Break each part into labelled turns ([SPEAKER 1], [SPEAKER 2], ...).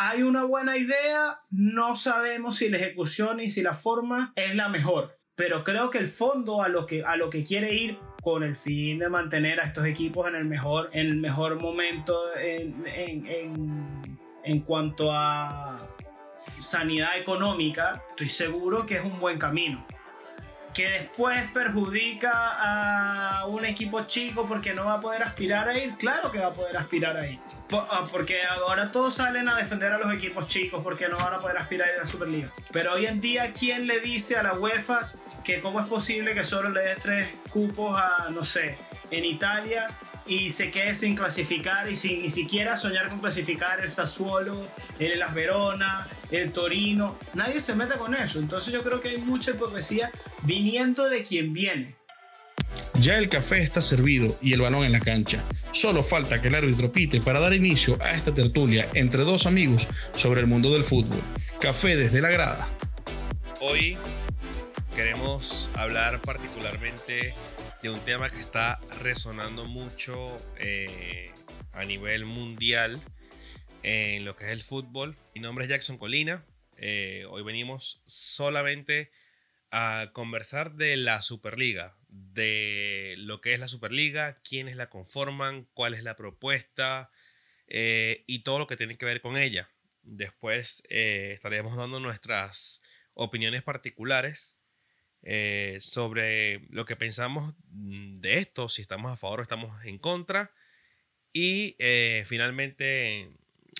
[SPEAKER 1] hay una buena idea, no sabemos si la ejecución y si la forma es la mejor. Pero creo que el fondo a lo que, a lo que quiere ir con el fin de mantener a estos equipos en el mejor, en el mejor momento en, en, en cuanto a sanidad económica, estoy seguro que es un buen camino que después perjudica a un equipo chico porque no va a poder aspirar a ir, claro que va a poder aspirar a ir. Ah, porque ahora todos salen a defender a los equipos chicos porque no van a poder aspirar a la Superliga. Pero hoy en día, ¿quién le dice a la UEFA que cómo es posible que solo le dé tres cupos a, no sé, en Italia y se quede sin clasificar y sin ni siquiera soñar con clasificar el Sassuolo, el Las Verona, el Torino. Nadie se mete con eso. Entonces yo creo que hay mucha hipocresía viniendo de quien viene.
[SPEAKER 2] Ya el café está servido y el balón en la cancha. Solo falta que el árbitro pite para dar inicio a esta tertulia entre dos amigos sobre el mundo del fútbol. Café desde la grada.
[SPEAKER 3] Hoy queremos hablar particularmente de un tema que está resonando mucho eh, a nivel mundial en lo que es el fútbol. Mi nombre es Jackson Colina. Eh, hoy venimos solamente a conversar de la Superliga, de lo que es la Superliga, quiénes la conforman, cuál es la propuesta eh, y todo lo que tiene que ver con ella. Después estaremos dando nuestras opiniones particulares eh, sobre lo que pensamos mm, de esto, si estamos a favor o estamos en contra. Y eh, finalmente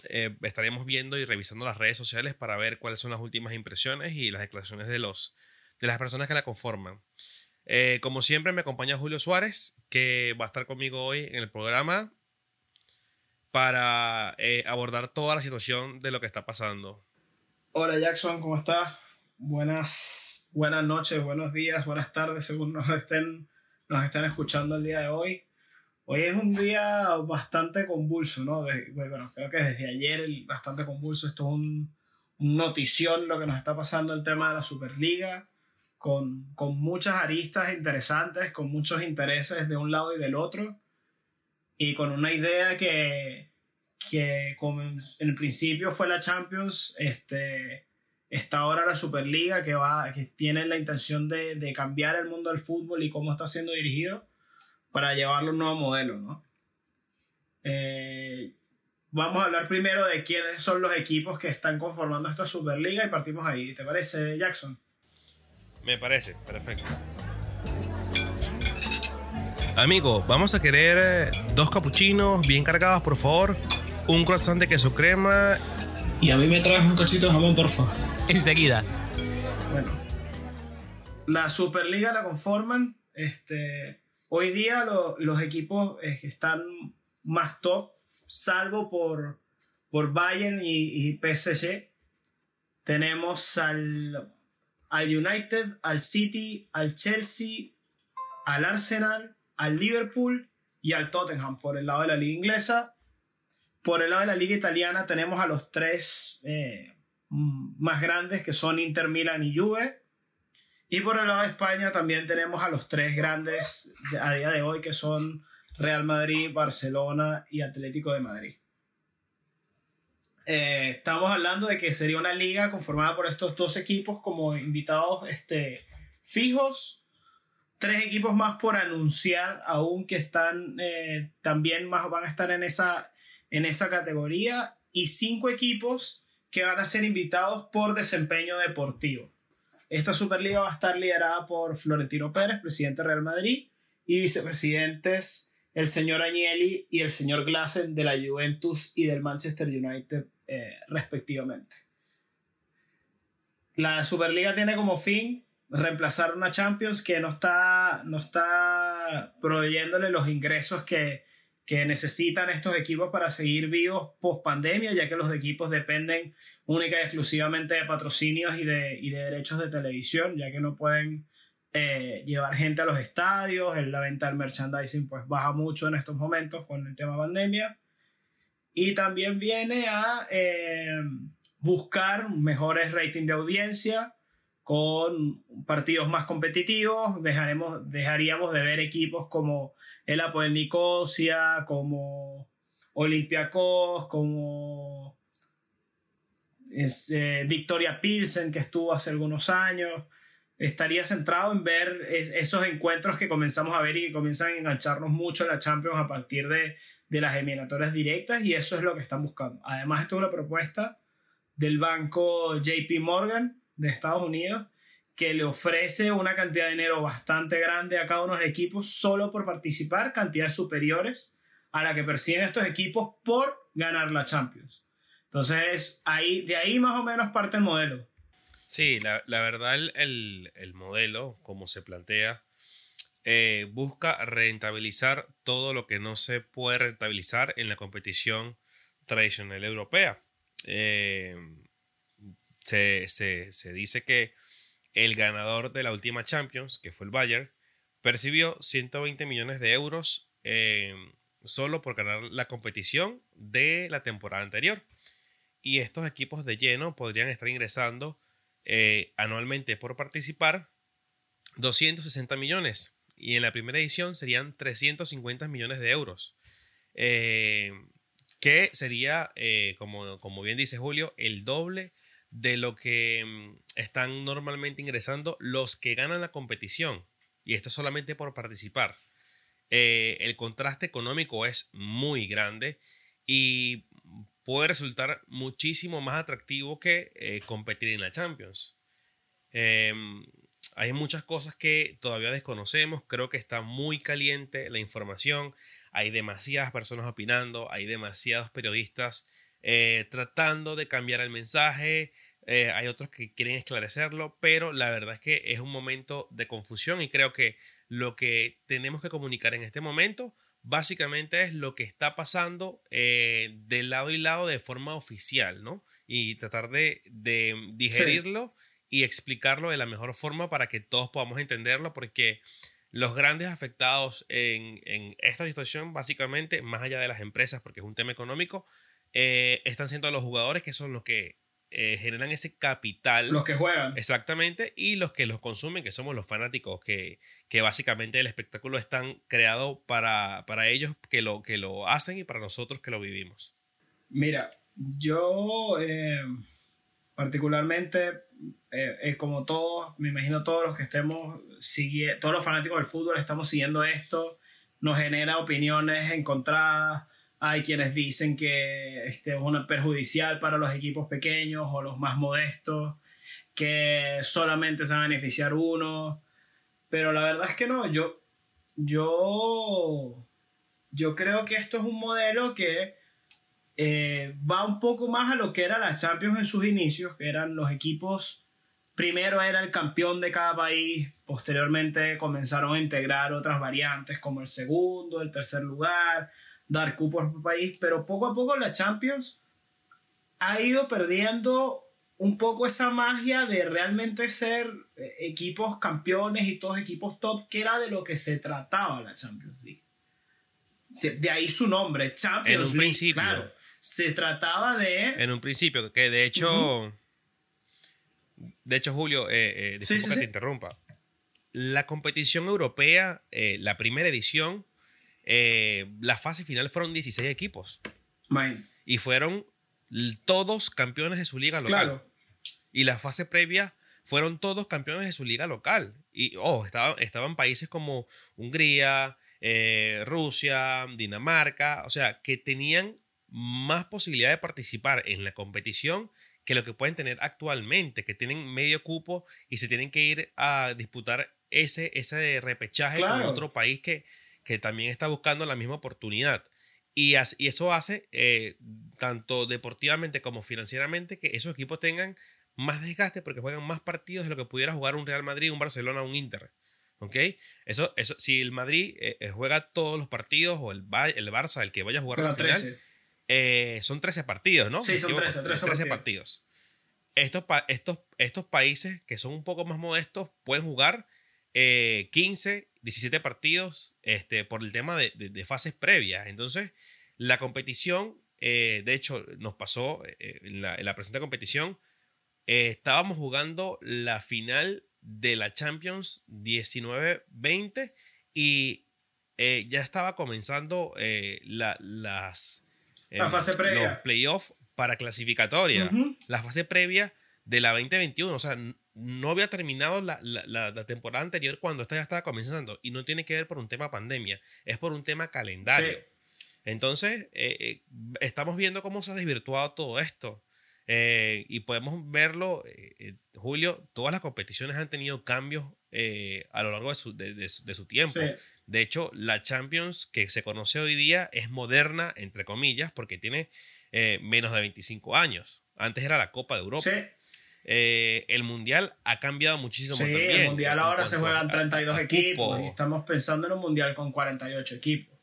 [SPEAKER 3] eh, estaremos viendo y revisando las redes sociales para ver cuáles son las últimas impresiones y las declaraciones de, los, de las personas que la conforman. Como siempre me acompaña Julio Suárez, que va a estar conmigo hoy en el programa para abordar toda la situación de lo que está pasando.
[SPEAKER 1] Hola Jackson, ¿cómo estás? Buenas buenas noches, buenos días, buenas tardes, según nos estén, nos estén escuchando el día de hoy. Hoy es un día bastante convulso, ¿no? bueno, creo que desde ayer bastante convulso. Esto es un, notición lo que nos está pasando el tema de la Superliga, con, con muchas aristas interesantes, con muchos intereses de un lado y del otro, y con una idea que, que como en, en principio fue la Champions, este, está ahora la Superliga que, va, que tiene la intención de, cambiar el mundo del fútbol y cómo está siendo dirigido para llevarlo a un nuevo modelo, ¿no? Eh, vamos a hablar primero de quiénes son los equipos que están conformando esta Superliga y partimos ahí. ¿Te parece, Jackson?
[SPEAKER 3] Me parece, perfecto. Amigo, vamos a querer eh, dos capuchinos bien cargados, por favor, un croissant de queso crema.
[SPEAKER 1] Y a mí me traes un cachito de jamón, por favor
[SPEAKER 4] enseguida.
[SPEAKER 1] Bueno, la Superliga la conforman. Este, hoy día los equipos que están más top, salvo por, por Bayern y, y PSG, tenemos al, al United, al City, al Chelsea, al Arsenal, al Liverpool y al Tottenham por el lado de la liga inglesa. Por el lado de la liga italiana tenemos a los tres eh, más grandes que son Inter Milan y Juve. Y por el lado de España también tenemos a los tres grandes a día de hoy que son Real Madrid, Barcelona y Atlético de Madrid. Eh, estamos hablando de que sería una liga conformada por estos dos equipos como invitados este, fijos, tres equipos más por anunciar aún que están eh, también más van a estar en esa, en esa categoría y cinco equipos que van a ser invitados por desempeño deportivo. Esta Superliga va a estar liderada por Florentino Pérez, presidente de Real Madrid, y vicepresidentes el señor Agnelli y el señor Glassen de la Juventus y del Manchester United, eh, respectivamente. La Superliga tiene como fin reemplazar una Champions que no está, no está proveyéndole los ingresos que, que necesitan estos equipos para seguir vivos post pandemia, ya que los equipos dependen única y exclusivamente de patrocinios y de, y de derechos de televisión, ya que no pueden eh, llevar gente a los estadios, la venta del merchandising pues baja mucho en estos momentos con el tema pandemia. Y también viene a eh, buscar mejores rating de audiencia, con partidos más competitivos, dejaremos, dejaríamos de ver equipos como el Apo de Nicosia, como Olympiacos, como eh, Victoria Pilsen, que estuvo hace algunos años. Estaría centrado en ver esos encuentros que comenzamos a ver y que comienzan a engancharnos mucho en la Champions a partir de, de las eliminatorias directas y eso es lo que están buscando. Además, esto es una propuesta del banco JP Morgan de Estados Unidos que le ofrece una cantidad de dinero bastante grande a cada uno de los equipos solo por participar, cantidades superiores a la que persiguen estos equipos por ganar la Champions. Entonces, ahí, de ahí más o menos parte el modelo.
[SPEAKER 3] Sí, la, verdad el, el, modelo, como se plantea, eh, busca rentabilizar todo lo que no se puede rentabilizar en la competición tradicional europea. Eh, se, dice que el ganador de la última Champions, que fue el Bayern, percibió 120 millones de euros eh, solo por ganar la competición de la temporada anterior. Y estos equipos de lleno podrían estar ingresando anualmente por participar 260 millones. Y en la primera edición serían 350 millones de euros. Eh, que sería, como, como bien dice Julio, el doble de lo que mm, están normalmente ingresando los que ganan la competición. Y esto solamente por participar. Eh, el contraste económico es muy grande y puede resultar muchísimo más atractivo que eh, competir en la Champions. Hay muchas cosas que todavía desconocemos. Creo que está muy caliente la información. Hay demasiadas personas opinando. Hay demasiados periodistas eh, tratando de cambiar el mensaje. Eh, hay otros que quieren esclarecerlo, pero la verdad es que es un momento de confusión y creo que lo que tenemos que comunicar en este momento básicamente es lo que está pasando eh, de lado y lado de forma oficial, ¿no? Y tratar de, digerirlo y explicarlo de la mejor forma para que todos podamos entenderlo, porque los grandes afectados en, esta situación, básicamente, más allá de las empresas, porque es un tema económico, eh, están siendo los jugadores que son los que eh, generan ese capital.
[SPEAKER 1] Los que juegan.
[SPEAKER 3] Exactamente, y los que los consumen, que somos los fanáticos, que, que básicamente el espectáculo es tan creado para, para ellos que lo, que lo hacen y para nosotros que lo vivimos.
[SPEAKER 1] Mira, yo eh, particularmente, como todos, me imagino todos los que estemos siguiendo, todos los fanáticos del fútbol estamos siguiendo esto, nos genera opiniones encontradas hay quienes dicen que este es una perjudicial para los equipos pequeños o los más modestos, que solamente se va a beneficiar uno. Pero la verdad es que no, yo, yo, yo creo que esto es un modelo que eh, va un poco más a lo que era la Champions en sus inicios, que eran los equipos, primero era el campeón de cada país, posteriormente comenzaron a integrar otras variantes como el segundo, el tercer lugar, dar cupos por país, pero poco a poco la Champions ha ido perdiendo un poco esa magia de realmente ser eh, equipos campeones y todos equipos top, que era de lo que se trataba la Champions League. De, ahí su nombre, Champions
[SPEAKER 3] en un
[SPEAKER 1] League.
[SPEAKER 3] Principio.
[SPEAKER 1] Claro, se trataba de...
[SPEAKER 3] En un principio, que de hecho... De hecho, Julio, eh, eh que te interrumpa. La competición europea, eh, la primera edición, eh, la fase final fueron 16 equipos. Y fueron todos campeones de su liga local. Y la fase previa fueron todos campeones de su liga local. Y, oh, estaban países como Hungría, eh, Rusia, Dinamarca, o sea, que tenían más posibilidad de participar en la competición que lo que pueden tener actualmente, que tienen medio cupo y se tienen que ir a disputar ese, ese repechaje con otro país que, que también está buscando la misma oportunidad. Y, y eso hace, eh, tanto deportivamente como financieramente, que esos equipos tengan más desgaste porque juegan más partidos de lo que pudiera jugar un Real Madrid, un Barcelona, un Inter. ¿Ok? Eso, eso, si el Madrid eh, eh, juega todos los partidos, o el, el Barça, el que vaya a jugar la final, son 13 partidos, ¿no?
[SPEAKER 1] Sí, son 13,
[SPEAKER 3] 13, partidos. Estos, estos, estos países que son un poco más modestos pueden jugar 15 17 partidos este, por el tema de, fases previas. Entonces, la competición, eh, de hecho, nos pasó eh, en, la, presente competición, eh, estábamos jugando la final de la Champions 19-20 y ya estaba comenzando la, las,
[SPEAKER 1] la fase previa.
[SPEAKER 3] los playoffs para clasificatoria, la fase previa de la 2021. O sea, no había terminado la, la, temporada anterior cuando esta ya estaba comenzando. Y no tiene que ver por un tema pandemia, es por un tema calendario. Entonces, eh, eh, estamos viendo cómo se ha desvirtuado todo esto. Eh, y podemos verlo, Julio, todas las competiciones han tenido cambios a lo largo de su, de, su, tiempo. De hecho, la Champions que se conoce hoy día es moderna, entre comillas, porque tiene menos de 25 años. Antes era la Copa de Europa. el mundial ha cambiado muchísimo
[SPEAKER 1] sí, El mundial ahora se juegan 32 equipos. Y estamos pensando en un mundial con 48 equipos.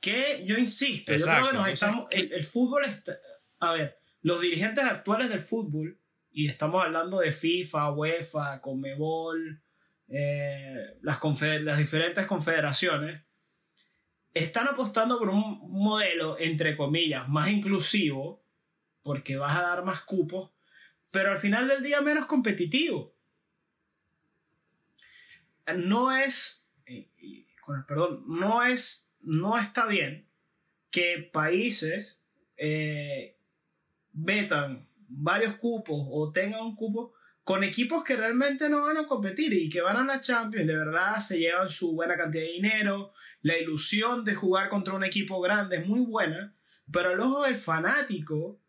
[SPEAKER 1] Que yo insisto, yo creo que nos estamos, el, fútbol está, a ver, los dirigentes actuales del fútbol, y estamos hablando de FIFA, UEFA, Conmebol, eh, las, diferentes confederaciones, están apostando por un modelo, entre comillas, más inclusivo, porque vas a dar más cupos, pero al final del día menos competitivo. No es, perdón, no es no está bien que países eh, vetan varios cupos o tengan un cupo con equipos que realmente no van a competir y que van a la Champions, de verdad se llevan su buena cantidad de dinero, la ilusión de jugar contra un equipo grande es muy buena, pero al ojo del fanático,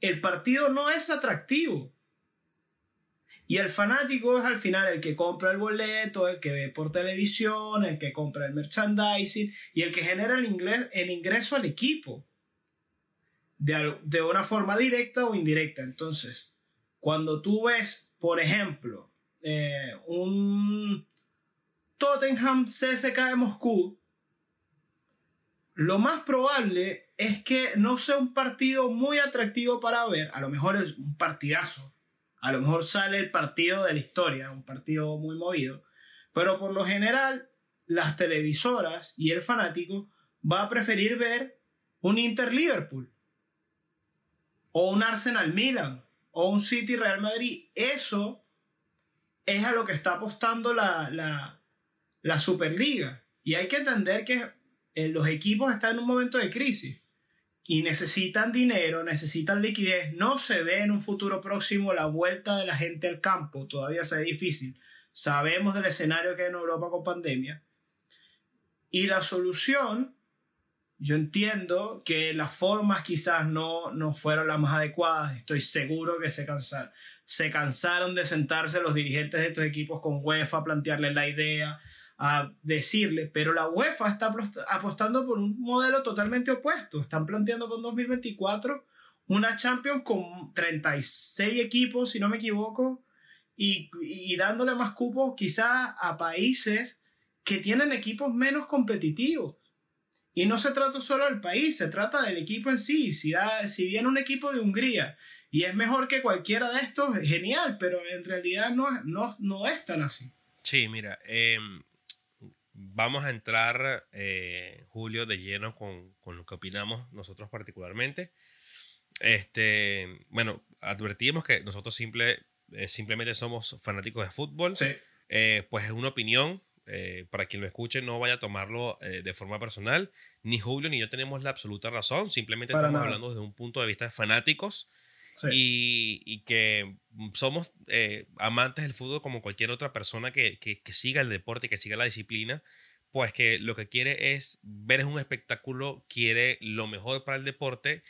[SPEAKER 1] el partido no es atractivo. Y el fanático es al final el que compra el boleto, el que ve por televisión, el que compra el merchandising y el que genera el, el ingreso al equipo. De, una forma directa o indirecta. Entonces, cuando tú ves, por ejemplo, eh, un Tottenham CSK de Moscú, lo más probable es que no sea un partido muy atractivo para ver, a lo mejor es un partidazo, a lo mejor sale el partido de la historia, un partido muy movido, pero por lo general las televisoras y el fanático va a preferir ver un Inter Liverpool o un Arsenal Milan o un City Real Madrid. Eso es a lo que está apostando la, la, Superliga. Y hay que entender que eh, los equipos están en un momento de crisis y necesitan dinero, necesitan liquidez, no se ve en un futuro próximo la vuelta de la gente al campo, todavía se ve difícil. Sabemos del escenario que hay en Europa con pandemia. Y la solución, yo entiendo que las formas quizás no, no fueron las más adecuadas, estoy seguro que se cansaron, se cansaron de sentarse los dirigentes de estos equipos con UEFA a plantearles la idea, a decirle, pero la UEFA está apostando por un modelo totalmente opuesto. Están planteando con 2024 una Champions con 36 equipos, si no me equivoco, y, y dándole más cupos quizás a países que tienen equipos menos competitivos. Y no se trata solo del país, se trata del equipo en sí. Si, da, si viene un equipo de Hungría y es mejor que cualquiera de estos, genial, pero en realidad no, no, no es tan así.
[SPEAKER 3] Sí, mira, eh, vamos a entrar, eh, Julio, de lleno con, con, lo que opinamos nosotros particularmente. Este, bueno, advertimos que nosotros simple, eh, simplemente somos fanáticos de fútbol.
[SPEAKER 1] Sí.
[SPEAKER 3] Eh, pues es una opinión. Para quien lo escuche, no vaya a tomarlo de forma personal. Ni Julio ni yo tenemos la absoluta razón. Simplemente estamos hablando desde un punto de vista de fanáticos y, que somos eh, amantes del fútbol como cualquier otra persona que, siga el deporte, que siga la disciplina, pues que lo que quiere es ver un espectáculo, quiere lo mejor para el deporte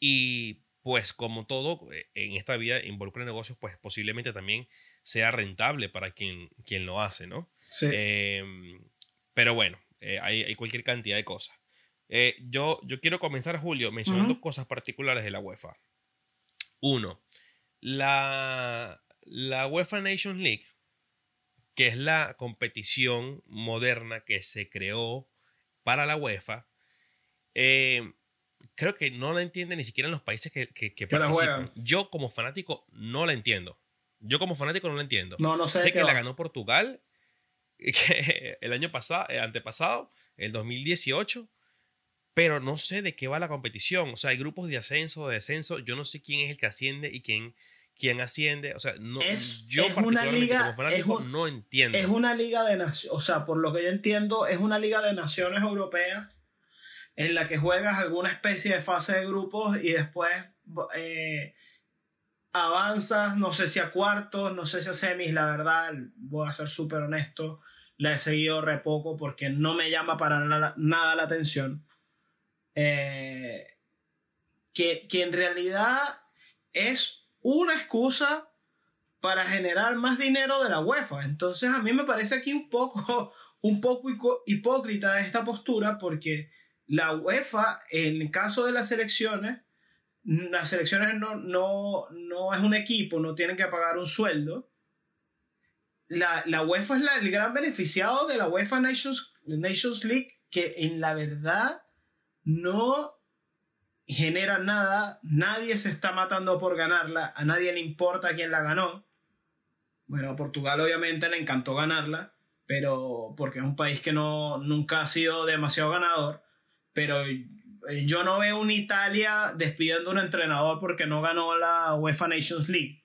[SPEAKER 3] y pues como todo eh, en esta vida involucra negocios, pues posiblemente también sea rentable para quien, quien lo hace, ¿no? Em, pero bueno, eh, hay, cualquier cantidad de cosas. yo, yo quiero comenzar, Julio, mencionando cosas particulares de la UEFA. Uno, la, la UEFA Nations League, que es la competición moderna que se creó para la UEFA, eh, creo que no la entienden ni siquiera en los países que, que, participan. Yo como fanático no la entiendo. Yo como fanático no la entiendo.
[SPEAKER 1] No, no sé.
[SPEAKER 3] Sé que la ganó Portugal que el año pasado, el antepasado, el 2018, pero no sé de qué va la competición. O sea, hay grupos de ascenso, de descenso. Yo no sé quién es el que asciende y quién, quién asciende. O sea, no,
[SPEAKER 1] es, yo una liga,
[SPEAKER 3] como no entiendo.
[SPEAKER 1] Es una liga de naciones, o sea, por lo que yo entiendo, es una liga de naciones europeas en la que juegas alguna especie de fase de grupos y después eh, avanzas, no sé si a cuartos, no sé si a semis, la verdad, voy a ser súper honesto, la he seguido re poco porque no me llama para nada, la atención. Eh, que, que en realidad es una excusa para generar más dinero de la UEFA. Entonces a mí me parece aquí un poco, un poco hipócrita esta postura porque la UEFA, en caso de las selecciones, las selecciones no, no, no es un equipo, no tienen que pagar un sueldo. La, la UEFA es la, el gran beneficiado de la UEFA Nations, Nations League, que en la verdad no genera nada, nadie se está matando por ganarla, a nadie le importa quién la ganó. Bueno, a Portugal obviamente le encantó ganarla, pero porque es un país que no, nunca ha sido demasiado ganador, pero yo no veo una Italia despidiendo a un entrenador porque no ganó la UEFA Nations League.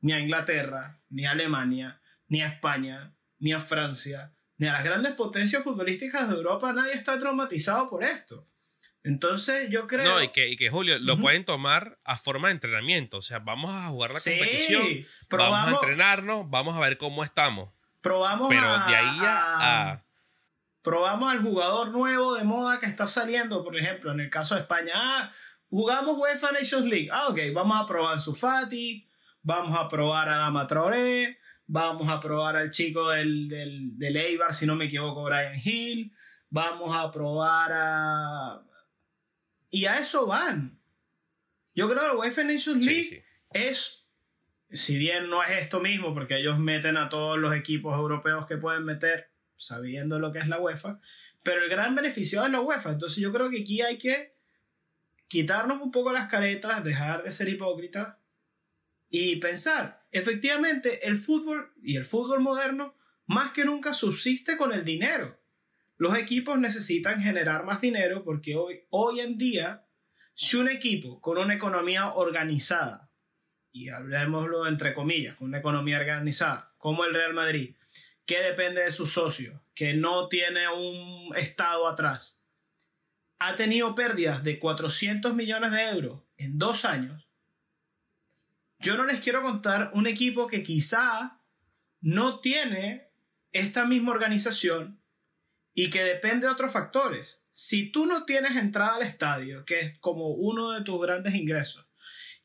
[SPEAKER 1] Ni a Inglaterra, ni a Alemania, ni a España, ni a Francia, ni a las grandes potencias futbolísticas de Europa. Nadie está traumatizado por esto. Entonces yo creo...
[SPEAKER 3] No, y que, y que Julio, lo pueden tomar a forma de entrenamiento. O sea, vamos a jugar la competición, vamos a entrenarnos, vamos a ver cómo estamos.
[SPEAKER 1] Probamos
[SPEAKER 3] Pero de ahí a
[SPEAKER 1] probamos al jugador nuevo de moda que está saliendo, por ejemplo, en el caso de España, ah, jugamos UEFA Nations League, ah, ok, vamos a probar su Fati, vamos a probar a Dama Traoré, vamos a probar al chico del, del, del Eibar, si no me equivoco, Brian Hill, vamos a probar a... Y a eso van. Yo creo que la UEFA Nations League es, si bien no es esto mismo, porque ellos meten a todos los equipos europeos que pueden meter, sabiendo lo que es la UEFA, pero el gran beneficio es la UEFA. Entonces yo creo que aquí hay que quitarnos un poco las caretas, dejar de ser hipócritas y pensar, efectivamente, el fútbol y el fútbol moderno más que nunca subsiste con el dinero. Los equipos necesitan generar más dinero porque hoy, hoy en día, si un equipo con una economía organizada, y hablemoslo entre comillas, con una economía organizada, como el Real Madrid, que depende de sus socios, que no tiene un Estado atrás, ha tenido pérdidas de 400 millones de euros en dos años, yo no les quiero contar un equipo que quizá no tiene esta misma organización y que depende de otros factores. Si tú no tienes entrada al estadio, que es como uno de tus grandes ingresos,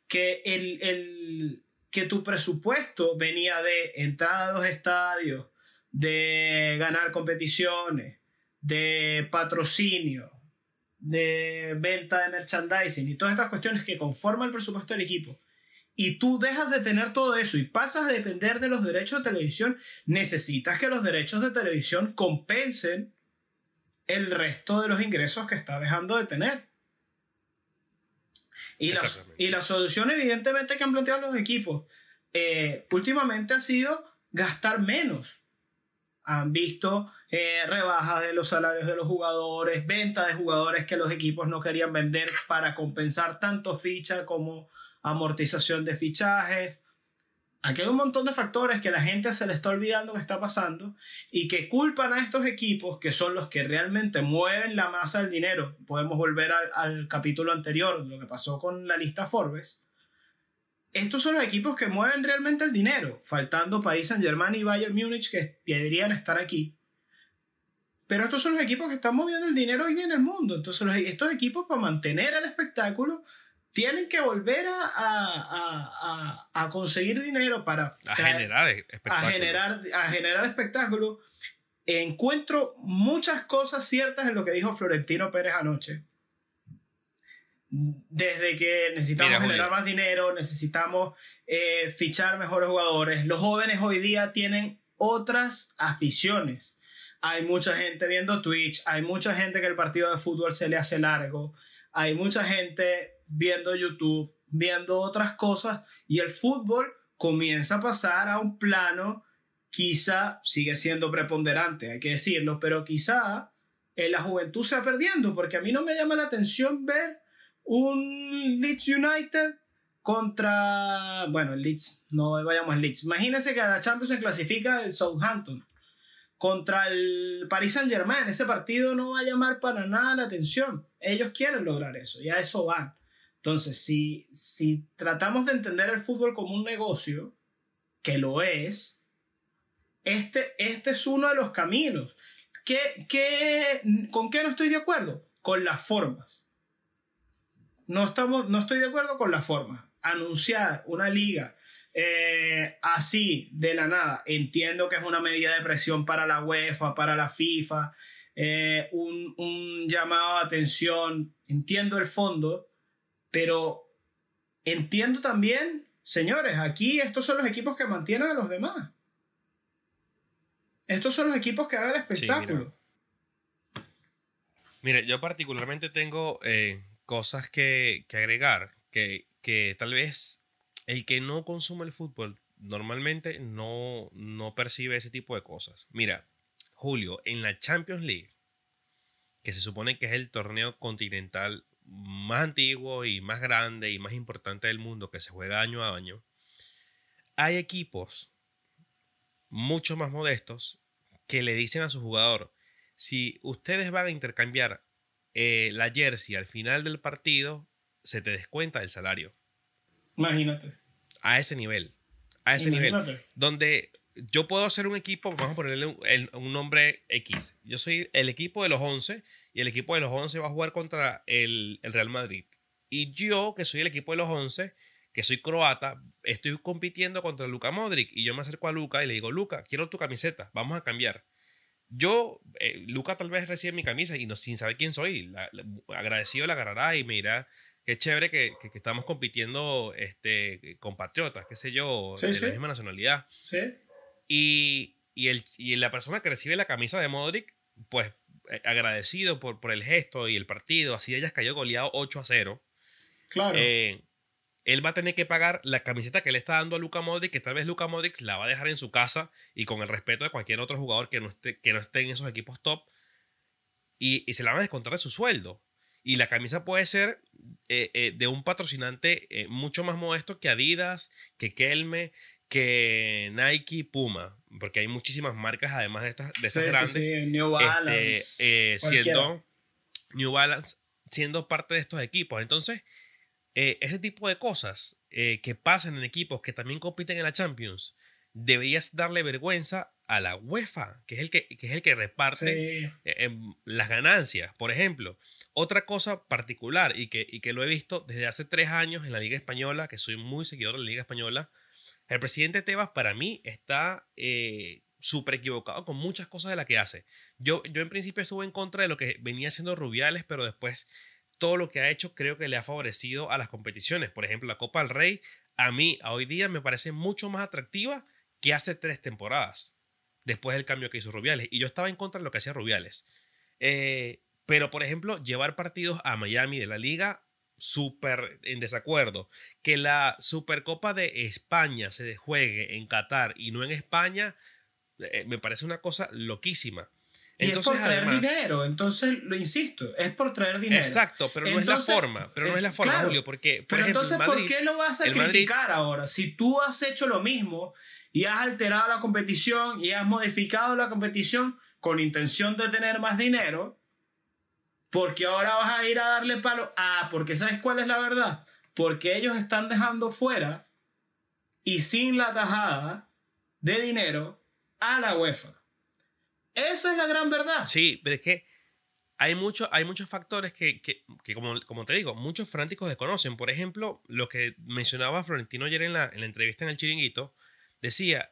[SPEAKER 1] que, el, que tu presupuesto venía de entrada a los estadios, de ganar competiciones, de patrocinio, de venta de merchandising y todas estas cuestiones que conforman el presupuesto del equipo, y tú dejas de tener todo eso y pasas a depender de los derechos de televisión, necesitas que los derechos de televisión compensen el resto de los ingresos que está dejando de tener. Y, la, y la solución evidentemente que han planteado los equipos eh, últimamente ha sido gastar menos han visto eh, rebajas de los salarios de los jugadores, venta de jugadores que los equipos no querían vender para compensar tanto ficha como amortización de fichajes. Aquí hay un montón de factores que la gente se le está olvidando que está pasando y que culpan a estos equipos que son los que realmente mueven la masa del dinero. Podemos volver al, al capítulo anterior, lo que pasó con la lista Forbes estos son los equipos que mueven realmente el dinero, faltando Paris Saint Germain y Bayern Múnich que deberían estar aquí. Pero estos son los equipos que están moviendo el dinero hoy día en el mundo. Entonces estos equipos para mantener el espectáculo tienen que volver a, a, conseguir dinero para
[SPEAKER 3] generar
[SPEAKER 1] a generar a generar espectáculo. Encuentro muchas cosas ciertas en lo que dijo Florentino Pérez anoche desde que necesitamos generar más dinero, necesitamos eh, fichar mejores jugadores. Los jóvenes hoy día tienen otras aficiones. Hay mucha gente viendo Twitch, hay mucha gente que el partido de fútbol se le hace largo, hay mucha gente viendo YouTube, viendo otras cosas y el fútbol comienza a pasar a un plano, quizá sigue siendo preponderante, hay que decirlo, pero quizá en la juventud se va perdiendo, porque a mí no me llama la atención ver un Leeds United contra, bueno, el Leeds, no vayamos al Leeds. Imagínense que a la Champions se clasifica el Southampton contra el Paris Saint Germain. Ese partido no va a llamar para nada la atención. Ellos quieren lograr eso y a eso van. Entonces, si, si tratamos de entender el fútbol como un negocio, que lo es, este, este es uno de los caminos. ¿Qué, qué, ¿Con qué no estoy de acuerdo? Con las formas. No, estamos, no estoy de acuerdo con las formas. Anunciar una liga eh, así de la nada, entiendo que es una medida de presión para la UEFA, para la FIFA, eh, un, un llamado de atención, entiendo el fondo, pero entiendo también, señores, aquí estos son los equipos que mantienen a los demás. Estos son los equipos que hagan el espectáculo.
[SPEAKER 3] mire. yo particularmente tengo eh, cosas que, agregar, que, que, tal vez el que no consume el fútbol normalmente no, no percibe ese tipo de cosas. Mira, Julio, en la Champions League, que se supone que es el torneo continental más antiguo y más grande y más importante del mundo que se juega año a año, hay equipos mucho más modestos que le dicen a su jugador, si ustedes van a intercambiar eh, la jersey al final del partido, se te descuenta el salario.
[SPEAKER 1] Imagínate.
[SPEAKER 3] A ese nivel. A ese nivel. Donde yo puedo hacer un equipo, vamos a ponerle un, nombre X. Yo soy el equipo de los 11 y el equipo de los 11 va a jugar contra el, el Real Madrid. Y yo, que soy el equipo de los 11, que soy croata, estoy compitiendo contra Luka Modric y yo me acerco a Luka y le digo, Luka, quiero tu camiseta, vamos a cambiar. Yo, eh, Luca tal vez recibe mi camisa y no, sin saber quién soy, agradecido la agarrará y me dirá, qué chévere que, que, estamos compitiendo este, compatriotas, qué sé yo, de la misma nacionalidad.
[SPEAKER 1] Sí.
[SPEAKER 3] Y, y, el, y la persona que recibe la camisa de Modric, pues eh, agradecido por, por el gesto y el partido, así ellas cayó goleado 8 a 0.
[SPEAKER 1] Claro.
[SPEAKER 3] Eh, él va a tener que pagar la camiseta que le está dando a Luka Modric, que tal vez Luka Modric la va a dejar en su casa y con el respeto de cualquier otro jugador que no esté, que no esté en esos equipos top, y, y se la van a descontar de su sueldo. Y la camisa puede ser eh, de un patrocinante mucho más modesto que Adidas, que Kelme, que Nike, Puma, porque hay muchísimas marcas además de estas, de esas grandes.
[SPEAKER 1] New este, Balance.
[SPEAKER 3] Eh, siendo New Balance siendo parte de estos equipos. Entonces, eh, ese tipo de cosas eh, que pasan en equipos que también compiten en la Champions, deberías darle vergüenza a la UEFA, que es el que, es el que reparte em, las ganancias. Por ejemplo, otra cosa particular y que, y que lo he visto desde hace tres años en la Liga Española, que soy muy seguidor de la Liga Española, el presidente Tebas para mí está eh, súper equivocado con muchas cosas de las que hace. Yo, yo en principio estuve en contra de lo que venía haciendo Rubiales, pero después todo lo que ha hecho creo que le ha favorecido a las competiciones. Por ejemplo, la Copa del Rey a mí a hoy día me parece mucho más atractiva que hace tres temporadas, después del cambio que hizo Rubiales. Y yo estaba en contra de lo que hacía Rubiales. Eh, pero, por ejemplo, llevar partidos a Miami de la liga súper en desacuerdo. Que la Supercopa de España se juegue en Qatar y no en España, eh, me parece una cosa loquísima.
[SPEAKER 1] Entonces, es por traer dinero, entonces lo insisto, es por traer dinero.
[SPEAKER 3] Exacto, pero no es la forma, pero no es la eh, forma, Julio, porque
[SPEAKER 1] por pero entonces ¿por qué lo vas a criticar ahora? Si tú has hecho lo mismo y has alterado la competición y has modificado la competición con intención de tener más dinero, porque ahora vas a ir a darle palo. Ah, porque ¿sabes cuál es la verdad? Porque ellos están dejando fuera y sin la tajada de dinero a la UEFA. Esa es la gran verdad.
[SPEAKER 3] Sí, pero es que hay, mucho, hay muchos factores que, que, que como, como, te digo, muchos fanáticos desconocen. Por ejemplo, lo que mencionaba Florentino ayer en la, en la entrevista en el Chiringuito, decía,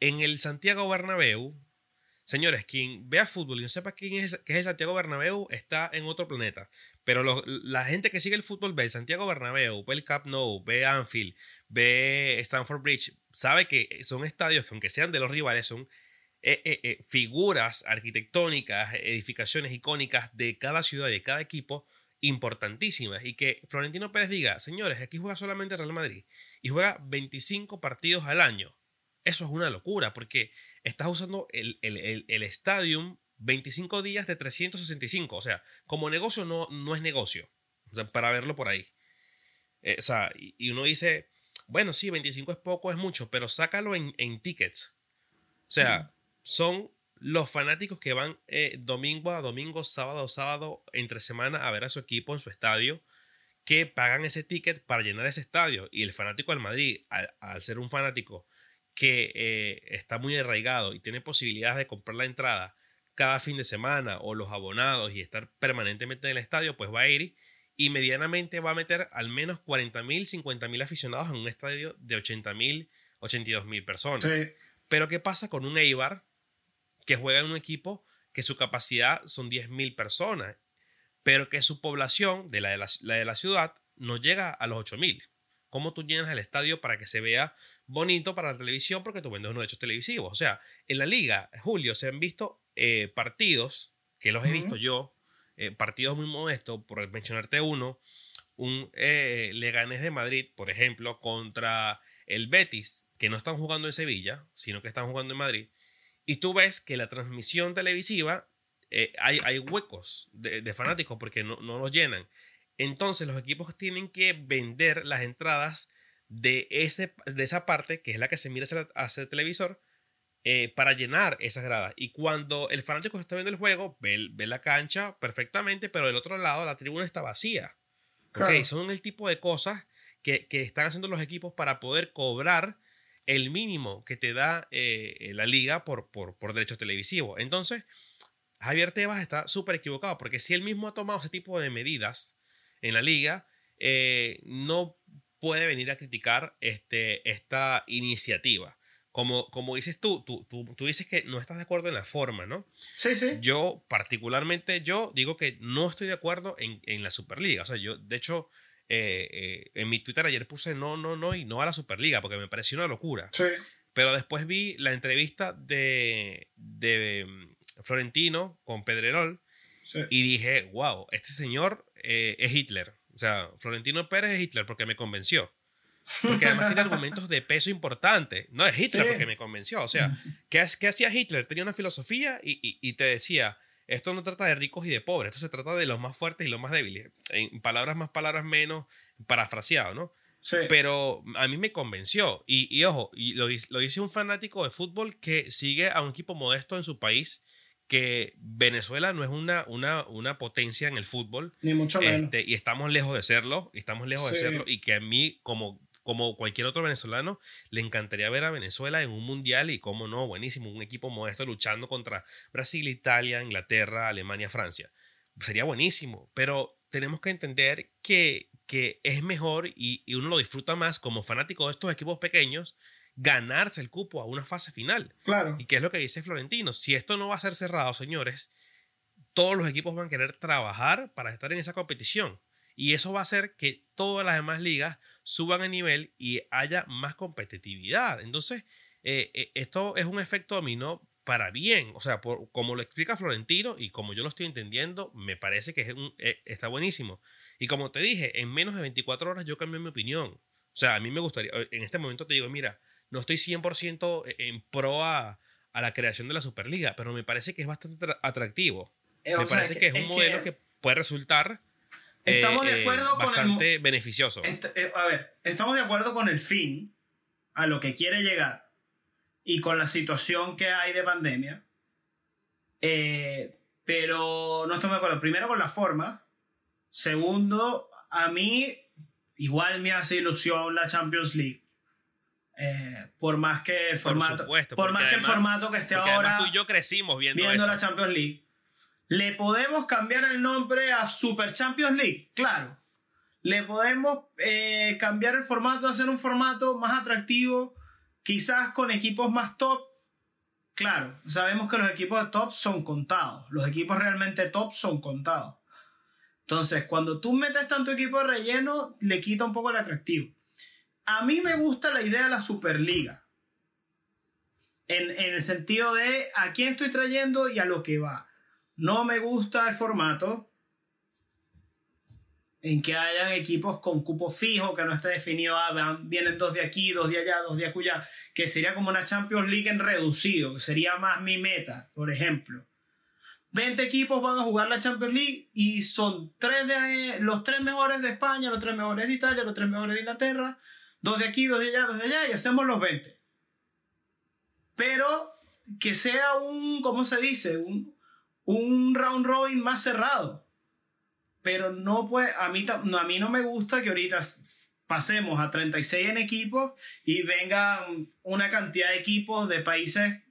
[SPEAKER 3] en el Santiago Bernabéu, Señores, quien vea fútbol y no sepa quién es, qué es el Santiago Bernabéu está en otro planeta. Pero la gente que sigue el fútbol ve Santiago Bernabéu, ve el Camp Nou, ve Anfield, ve Stamford Bridge, sabe que son estadios que aunque sean de los rivales son eh, eh, eh, figuras arquitectónicas, edificaciones icónicas de cada ciudad y de cada equipo importantísimas. Y que Florentino Pérez diga, señores, aquí juega solamente Real Madrid y juega 25 partidos al año. Eso es una locura porque estás usando el, el, el, Stadium 25 días de 365. O sea, como negocio no, no es negocio. Para verlo por ahí. O sea, y, uno dice, bueno, sí, 25 es poco, es mucho, pero sácalo en, en tickets. O sea, son los fanáticos que van eh, domingo a domingo, sábado a sábado, entre semana a ver a su equipo en su estadio que pagan ese ticket para llenar ese estadio. Y el fanático del Madrid, al, ser un fanático que eh, está muy arraigado y tiene posibilidades de comprar la entrada cada fin de semana o los abonados y estar permanentemente en el estadio, pues va a ir y medianamente va a meter al menos 40.000, 50.000 aficionados en un estadio de 80.000, 82.000 personas. Pero ¿qué pasa con un Eibar que juega en un equipo que su capacidad son 10.000 personas, pero que su población, de la de la, ciudad, no llega a los 8.000? ¿Cómo tú llenas el estadio para que se vea bonito para la televisión? Porque tú vendes unos hechos televisivos. O sea, en la liga, Julio, se han visto eh, partidos, que los he visto yo, eh, partidos muy modestos, por mencionarte uno, un eh, Leganés de Madrid, por ejemplo, contra el Betis, que no están jugando en Sevilla, sino que están jugando en Madrid, y tú ves que la transmisión televisiva eh, hay, hay, huecos de, fanáticos porque no, no, los llenan. Entonces los equipos tienen que vender las entradas de, ese, de esa parte, que es la que se mira hacia, el televisor, eh, para llenar esas gradas. Y cuando el fanático está viendo el juego, ve, ve, la cancha perfectamente, pero del otro lado la tribuna está vacía. son el tipo de cosas que, que, están haciendo los equipos para poder cobrar el mínimo que te da eh, eh, la liga por, por, por, derechos televisivos. Entonces, Javier Tebas está súper equivocado, porque si él mismo ha tomado ese tipo de medidas en la liga, eh, no puede venir a criticar este, esta iniciativa. Como, como dices tú, tú, tú, dices que no estás de acuerdo en la forma, ¿no?
[SPEAKER 1] Sí, sí.
[SPEAKER 3] Yo, particularmente, yo digo que no estoy de acuerdo en, en la Superliga. O sea, yo, de hecho, eh, eh, en mi Twitter ayer puse no, no, no y no a la Superliga porque me pareció una locura. Pero después vi la entrevista de, de mm, Florentino con Pedrerol y dije, wow, este señor eh, es Hitler. O sea, Florentino Pérez es Hitler porque me convenció. Porque además tiene argumentos de peso importante. No es Hitler porque me convenció. O sea, ¿qué, ¿qué, hacía Hitler? Tenía una filosofía y, y, y te decía, esto no trata de ricos y de pobres, esto se trata de los más fuertes y los más débiles. En palabras más, palabras menos, parafraseado, ¿no? Sí. Pero a mí me convenció. Y, ojo, y lo, dice un fanático de fútbol que sigue a un equipo modesto en su país, que Venezuela no es una, una, una potencia en el fútbol.
[SPEAKER 1] Ni mucho menos.
[SPEAKER 3] Este, y estamos lejos de serlo, y estamos lejos de serlo. Y que a mí, como como cualquier otro venezolano, le encantaría ver a Venezuela en un mundial y, cómo no, buenísimo, un equipo modesto luchando contra Brasil, Italia, Inglaterra, Alemania, Francia. Sería buenísimo, pero tenemos que entender que, que es mejor y, y, uno lo disfruta más como fanático de estos equipos pequeños ganarse el cupo a una fase final.
[SPEAKER 1] Claro.
[SPEAKER 3] Y qué es lo que dice Florentino. Si esto no va a ser cerrado, señores, todos los equipos van a querer trabajar para estar en esa competición. Y eso va a hacer que todas las demás ligas suban el nivel y haya más competitividad. Entonces, eh, eh, esto es un efecto dominó para bien. O sea, por, como lo explica Florentino y como yo lo estoy entendiendo, me parece que es eh, está buenísimo. Y como te dije, en menos de 24 horas yo cambié mi opinión. O sea, a mí me gustaría, en este momento te digo, mira, no estoy 100% en pro a, la creación de la Superliga, pero me parece que es bastante atractivo. me parece que, es un modelo que puede resultar
[SPEAKER 1] Estamos de eh, acuerdo
[SPEAKER 3] con bastante beneficioso.
[SPEAKER 1] Eh, a ver, estamos de acuerdo con el fin, a lo que quiere llegar, y con la situación que hay de pandemia. Eh, pero no estamos de acuerdo. Primero con la forma. Segundo, a mí igual me hace ilusión la Champions League. por más que el formato, por, más que el formato que esté ahora.
[SPEAKER 3] Tú y yo crecimos viendo,
[SPEAKER 1] viendo la Champions League. ¿Le podemos cambiar el nombre a Super Champions League? Claro. ¿Le podemos eh, cambiar el formato, hacer un formato más atractivo, quizás con equipos más top? Claro, sabemos que los equipos de top son contados. Los equipos realmente top son contados. Entonces, cuando tú metes tanto equipo de relleno, le quita un poco el atractivo. A mí me gusta la idea de la Superliga. En, en el sentido de a quién estoy trayendo y a lo que va. No me gusta el formato en que hayan equipos con cupo fijo, que no esté definido, ah, vienen dos de aquí, dos de allá, dos de acullá, que sería como una Champions League en reducido, que sería más mi meta, por ejemplo. 20 equipos van a jugar la Champions League y son tres de, los tres mejores de España, los tres mejores de Italia, los tres mejores de Inglaterra, dos de aquí, dos de allá, dos de allá, y hacemos los 20. Pero que sea un, ¿cómo se dice? Un, un round robin más cerrado. pero no puede, a mí, a mí no me gusta que ahorita pasemos a 36 en equipos y vengan una cantidad de equipos de países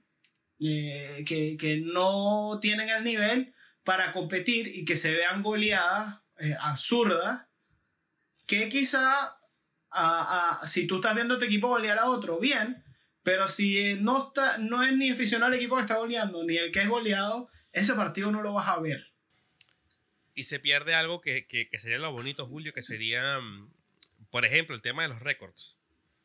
[SPEAKER 1] eh, que, que, no tienen el nivel para competir y que se vean goleadas eh, absurdas que quizá a, si tú estás viendo tu equipo golear a otro, bien, pero si no, está, no es ni aficionado al equipo que está goleando, ni el que es goleado, ese partido no lo vas a ver.
[SPEAKER 3] Y se pierde algo que, que, sería lo bonito, Julio, que sería, mm, por ejemplo, el tema de los récords.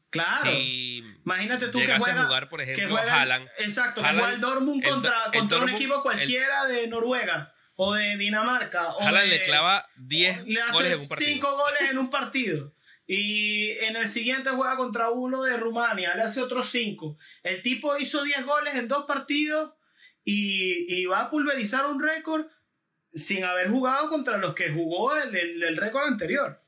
[SPEAKER 1] Claro. Imagínate tú que
[SPEAKER 3] a jugar, por ejemplo, Haaland.
[SPEAKER 1] Exacto, que juega el Dortmund contra, contra un equipo cualquiera de Noruega o de Dinamarca. O
[SPEAKER 3] Haaland le clava 10 goles en un partido.
[SPEAKER 1] 5 goles en un partido. Y en el siguiente juega contra uno de Rumania, le hace otros 5. El tipo hizo 10 goles en dos partidos y, y va a pulverizar un récord sin haber jugado contra los que jugó el, el, récord anterior.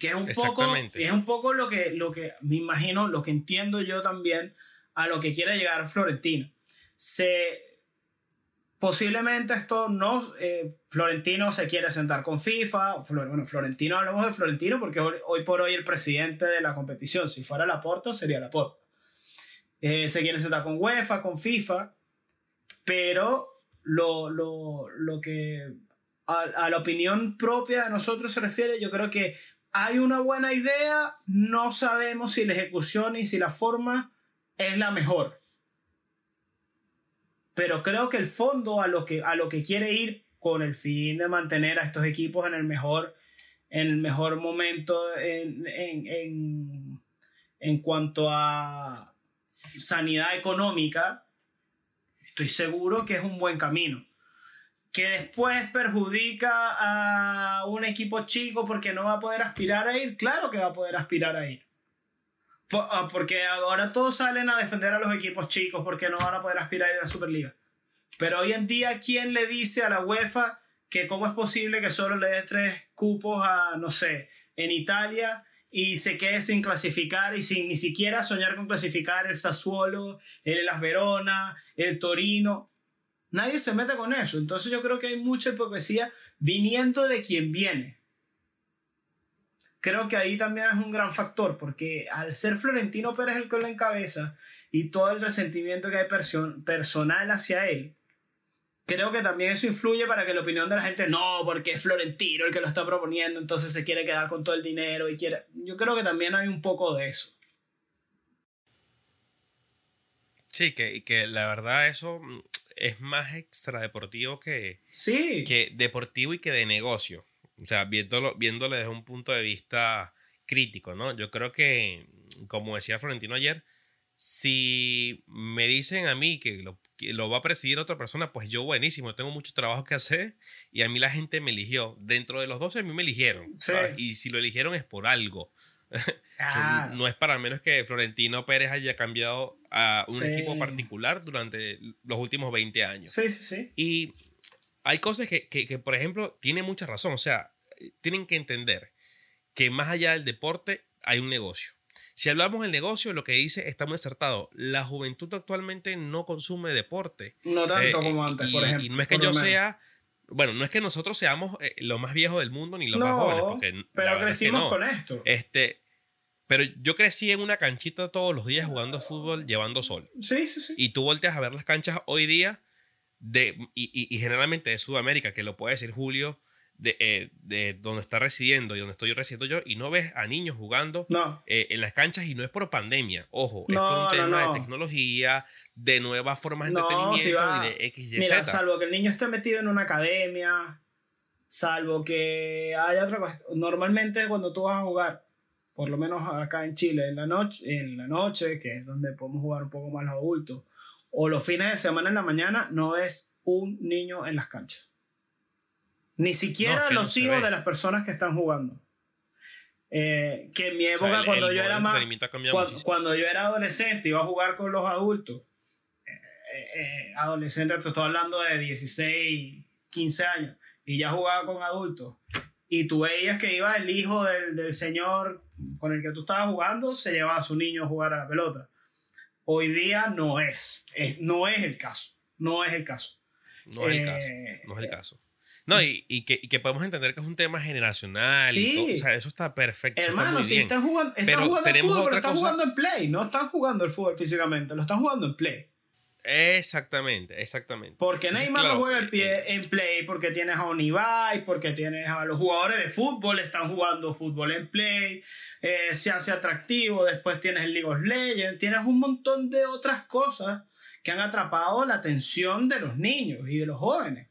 [SPEAKER 1] Que es un poco, es un poco lo que, lo que me imagino, lo que entiendo yo también a lo que quiere llegar Florentino. Se, posiblemente esto no, eh, Florentino se quiere sentar con FIFA, bueno, Florentino, hablamos de Florentino porque hoy, por hoy el presidente de la competición, si fuera la Porta, sería la Porta. Se quiere sentar con UEFA, con FIFA, pero lo, lo, lo que a, la opinión propia de nosotros se refiere, yo creo que hay una buena idea, no sabemos si la ejecución y si la forma es la mejor. Pero creo que el fondo a lo que, a lo que quiere ir con el fin de mantener a estos equipos en el mejor, en el mejor momento en, en, en, en cuanto a sanidad económica, estoy seguro que es un buen camino. Que después perjudica a un equipo chico porque no va a poder aspirar a ir, claro que va a poder aspirar a ir. Ah, porque ahora todos salen a defender a los equipos chicos porque no van a poder aspirar a ir a la Superliga. Pero hoy en día, ¿quién le dice a la UEFA que cómo es posible que solo le dé tres cupos a, no sé, en Italia y se quede sin clasificar y sin ni siquiera soñar con clasificar el Sassuolo, el Las Verona, el Torino. Nadie se mete con eso. Entonces yo creo que hay mucha hipocresía viniendo de quien viene. Creo que ahí también es un gran factor, porque al ser Florentino Pérez el que lo encabeza y todo el resentimiento que hay personal hacia él, creo que también eso influye para que la opinión de la gente no, porque es Florentino el que lo está proponiendo, entonces se quiere quedar con todo el dinero y quiere. Yo creo que también hay un poco de eso.
[SPEAKER 3] Sí, que, que la verdad eso mm, es más extradeportivo que,
[SPEAKER 1] sí.
[SPEAKER 3] que deportivo y que de negocio. O sea, viéndolo, viéndolo desde un punto de vista crítico, ¿no? Yo creo que, como decía Florentino ayer, si me dicen a mí que lo que lo va a presidir otra persona, pues yo buenísimo, tengo mucho trabajo que hacer y a mí la gente me eligió. Dentro de los 12 a mí me eligieron. Y si lo eligieron es por algo. no es para menos que Florentino Pérez haya cambiado a un equipo particular durante los últimos 20 años.
[SPEAKER 1] Sí, sí, sí.
[SPEAKER 3] Y hay cosas que, que, que, por ejemplo, tiene mucha razón. O sea, tienen que entender que más allá del deporte hay un negocio. Si hablamos del negocio, lo que dice está muy acertado. La juventud actualmente no consume deporte.
[SPEAKER 1] No tanto eh, como antes, por ejemplo.
[SPEAKER 3] Y no es que yo sea. Bueno, no es que nosotros seamos eh, lo más viejo del mundo ni los más jóvenes. Porque
[SPEAKER 1] pero crecimos con esto.
[SPEAKER 3] Este, pero yo crecí en una canchita todos los días jugando fútbol, llevando sol.
[SPEAKER 1] Sí, sí, sí.
[SPEAKER 3] Y tú volteas a ver las canchas hoy día de, y, y generalmente de Sudamérica, que lo puede decir Julio, de, eh, de, donde está residiendo y donde estoy residiendo yo y no ves a niños jugando eh, en las canchas y no es por pandemia, ojo, es por un tema de tecnología, de nuevas formas de entretenimiento y de X, Y,
[SPEAKER 1] Mira, salvo que el niño esté metido en una academia, salvo que haya otra cosa. Normalmente cuando tú vas a jugar, por lo menos acá en Chile, en la noche, en la noche, que es donde podemos jugar un poco más los adultos, o los fines de semana en la mañana, no ves un niño en las canchas. Ni siquiera los hijos de las personas que están jugando. Eh, que en mi época, cuando yo era más. Cuando, yo era adolescente, iba a jugar con los adultos. Eh, eh, adolescente, te estoy hablando de 16, 15 años. Y ya jugaba con adultos. Y tú veías que iba el hijo del, del señor con el que tú estabas jugando, se llevaba a su niño a jugar a la pelota. Hoy día no es, es no es el caso. No es el caso.
[SPEAKER 3] No es el caso. No es el caso. No, y, y, que, y, que, podemos entender que es un tema generacional sí. y todo. O sea, eso está perfecto.
[SPEAKER 1] Hermano,
[SPEAKER 3] está muy
[SPEAKER 1] si están jugando, están
[SPEAKER 3] Pero
[SPEAKER 1] jugando
[SPEAKER 3] tenemos
[SPEAKER 1] fútbol,
[SPEAKER 3] otra
[SPEAKER 1] están
[SPEAKER 3] cosa-
[SPEAKER 1] jugando en play. No están jugando el fútbol físicamente, lo están jugando en play.
[SPEAKER 3] Exactamente, exactamente.
[SPEAKER 1] Porque Neymar
[SPEAKER 3] claro,
[SPEAKER 1] no juega el
[SPEAKER 3] eh,
[SPEAKER 1] pie en play, porque tienes a Onivay, porque tienes a los jugadores de fútbol, están jugando fútbol en play, eh, se hace atractivo, después tienes el League of Legends, tienes un montón de otras cosas que han atrapado la atención de los niños y de los jóvenes.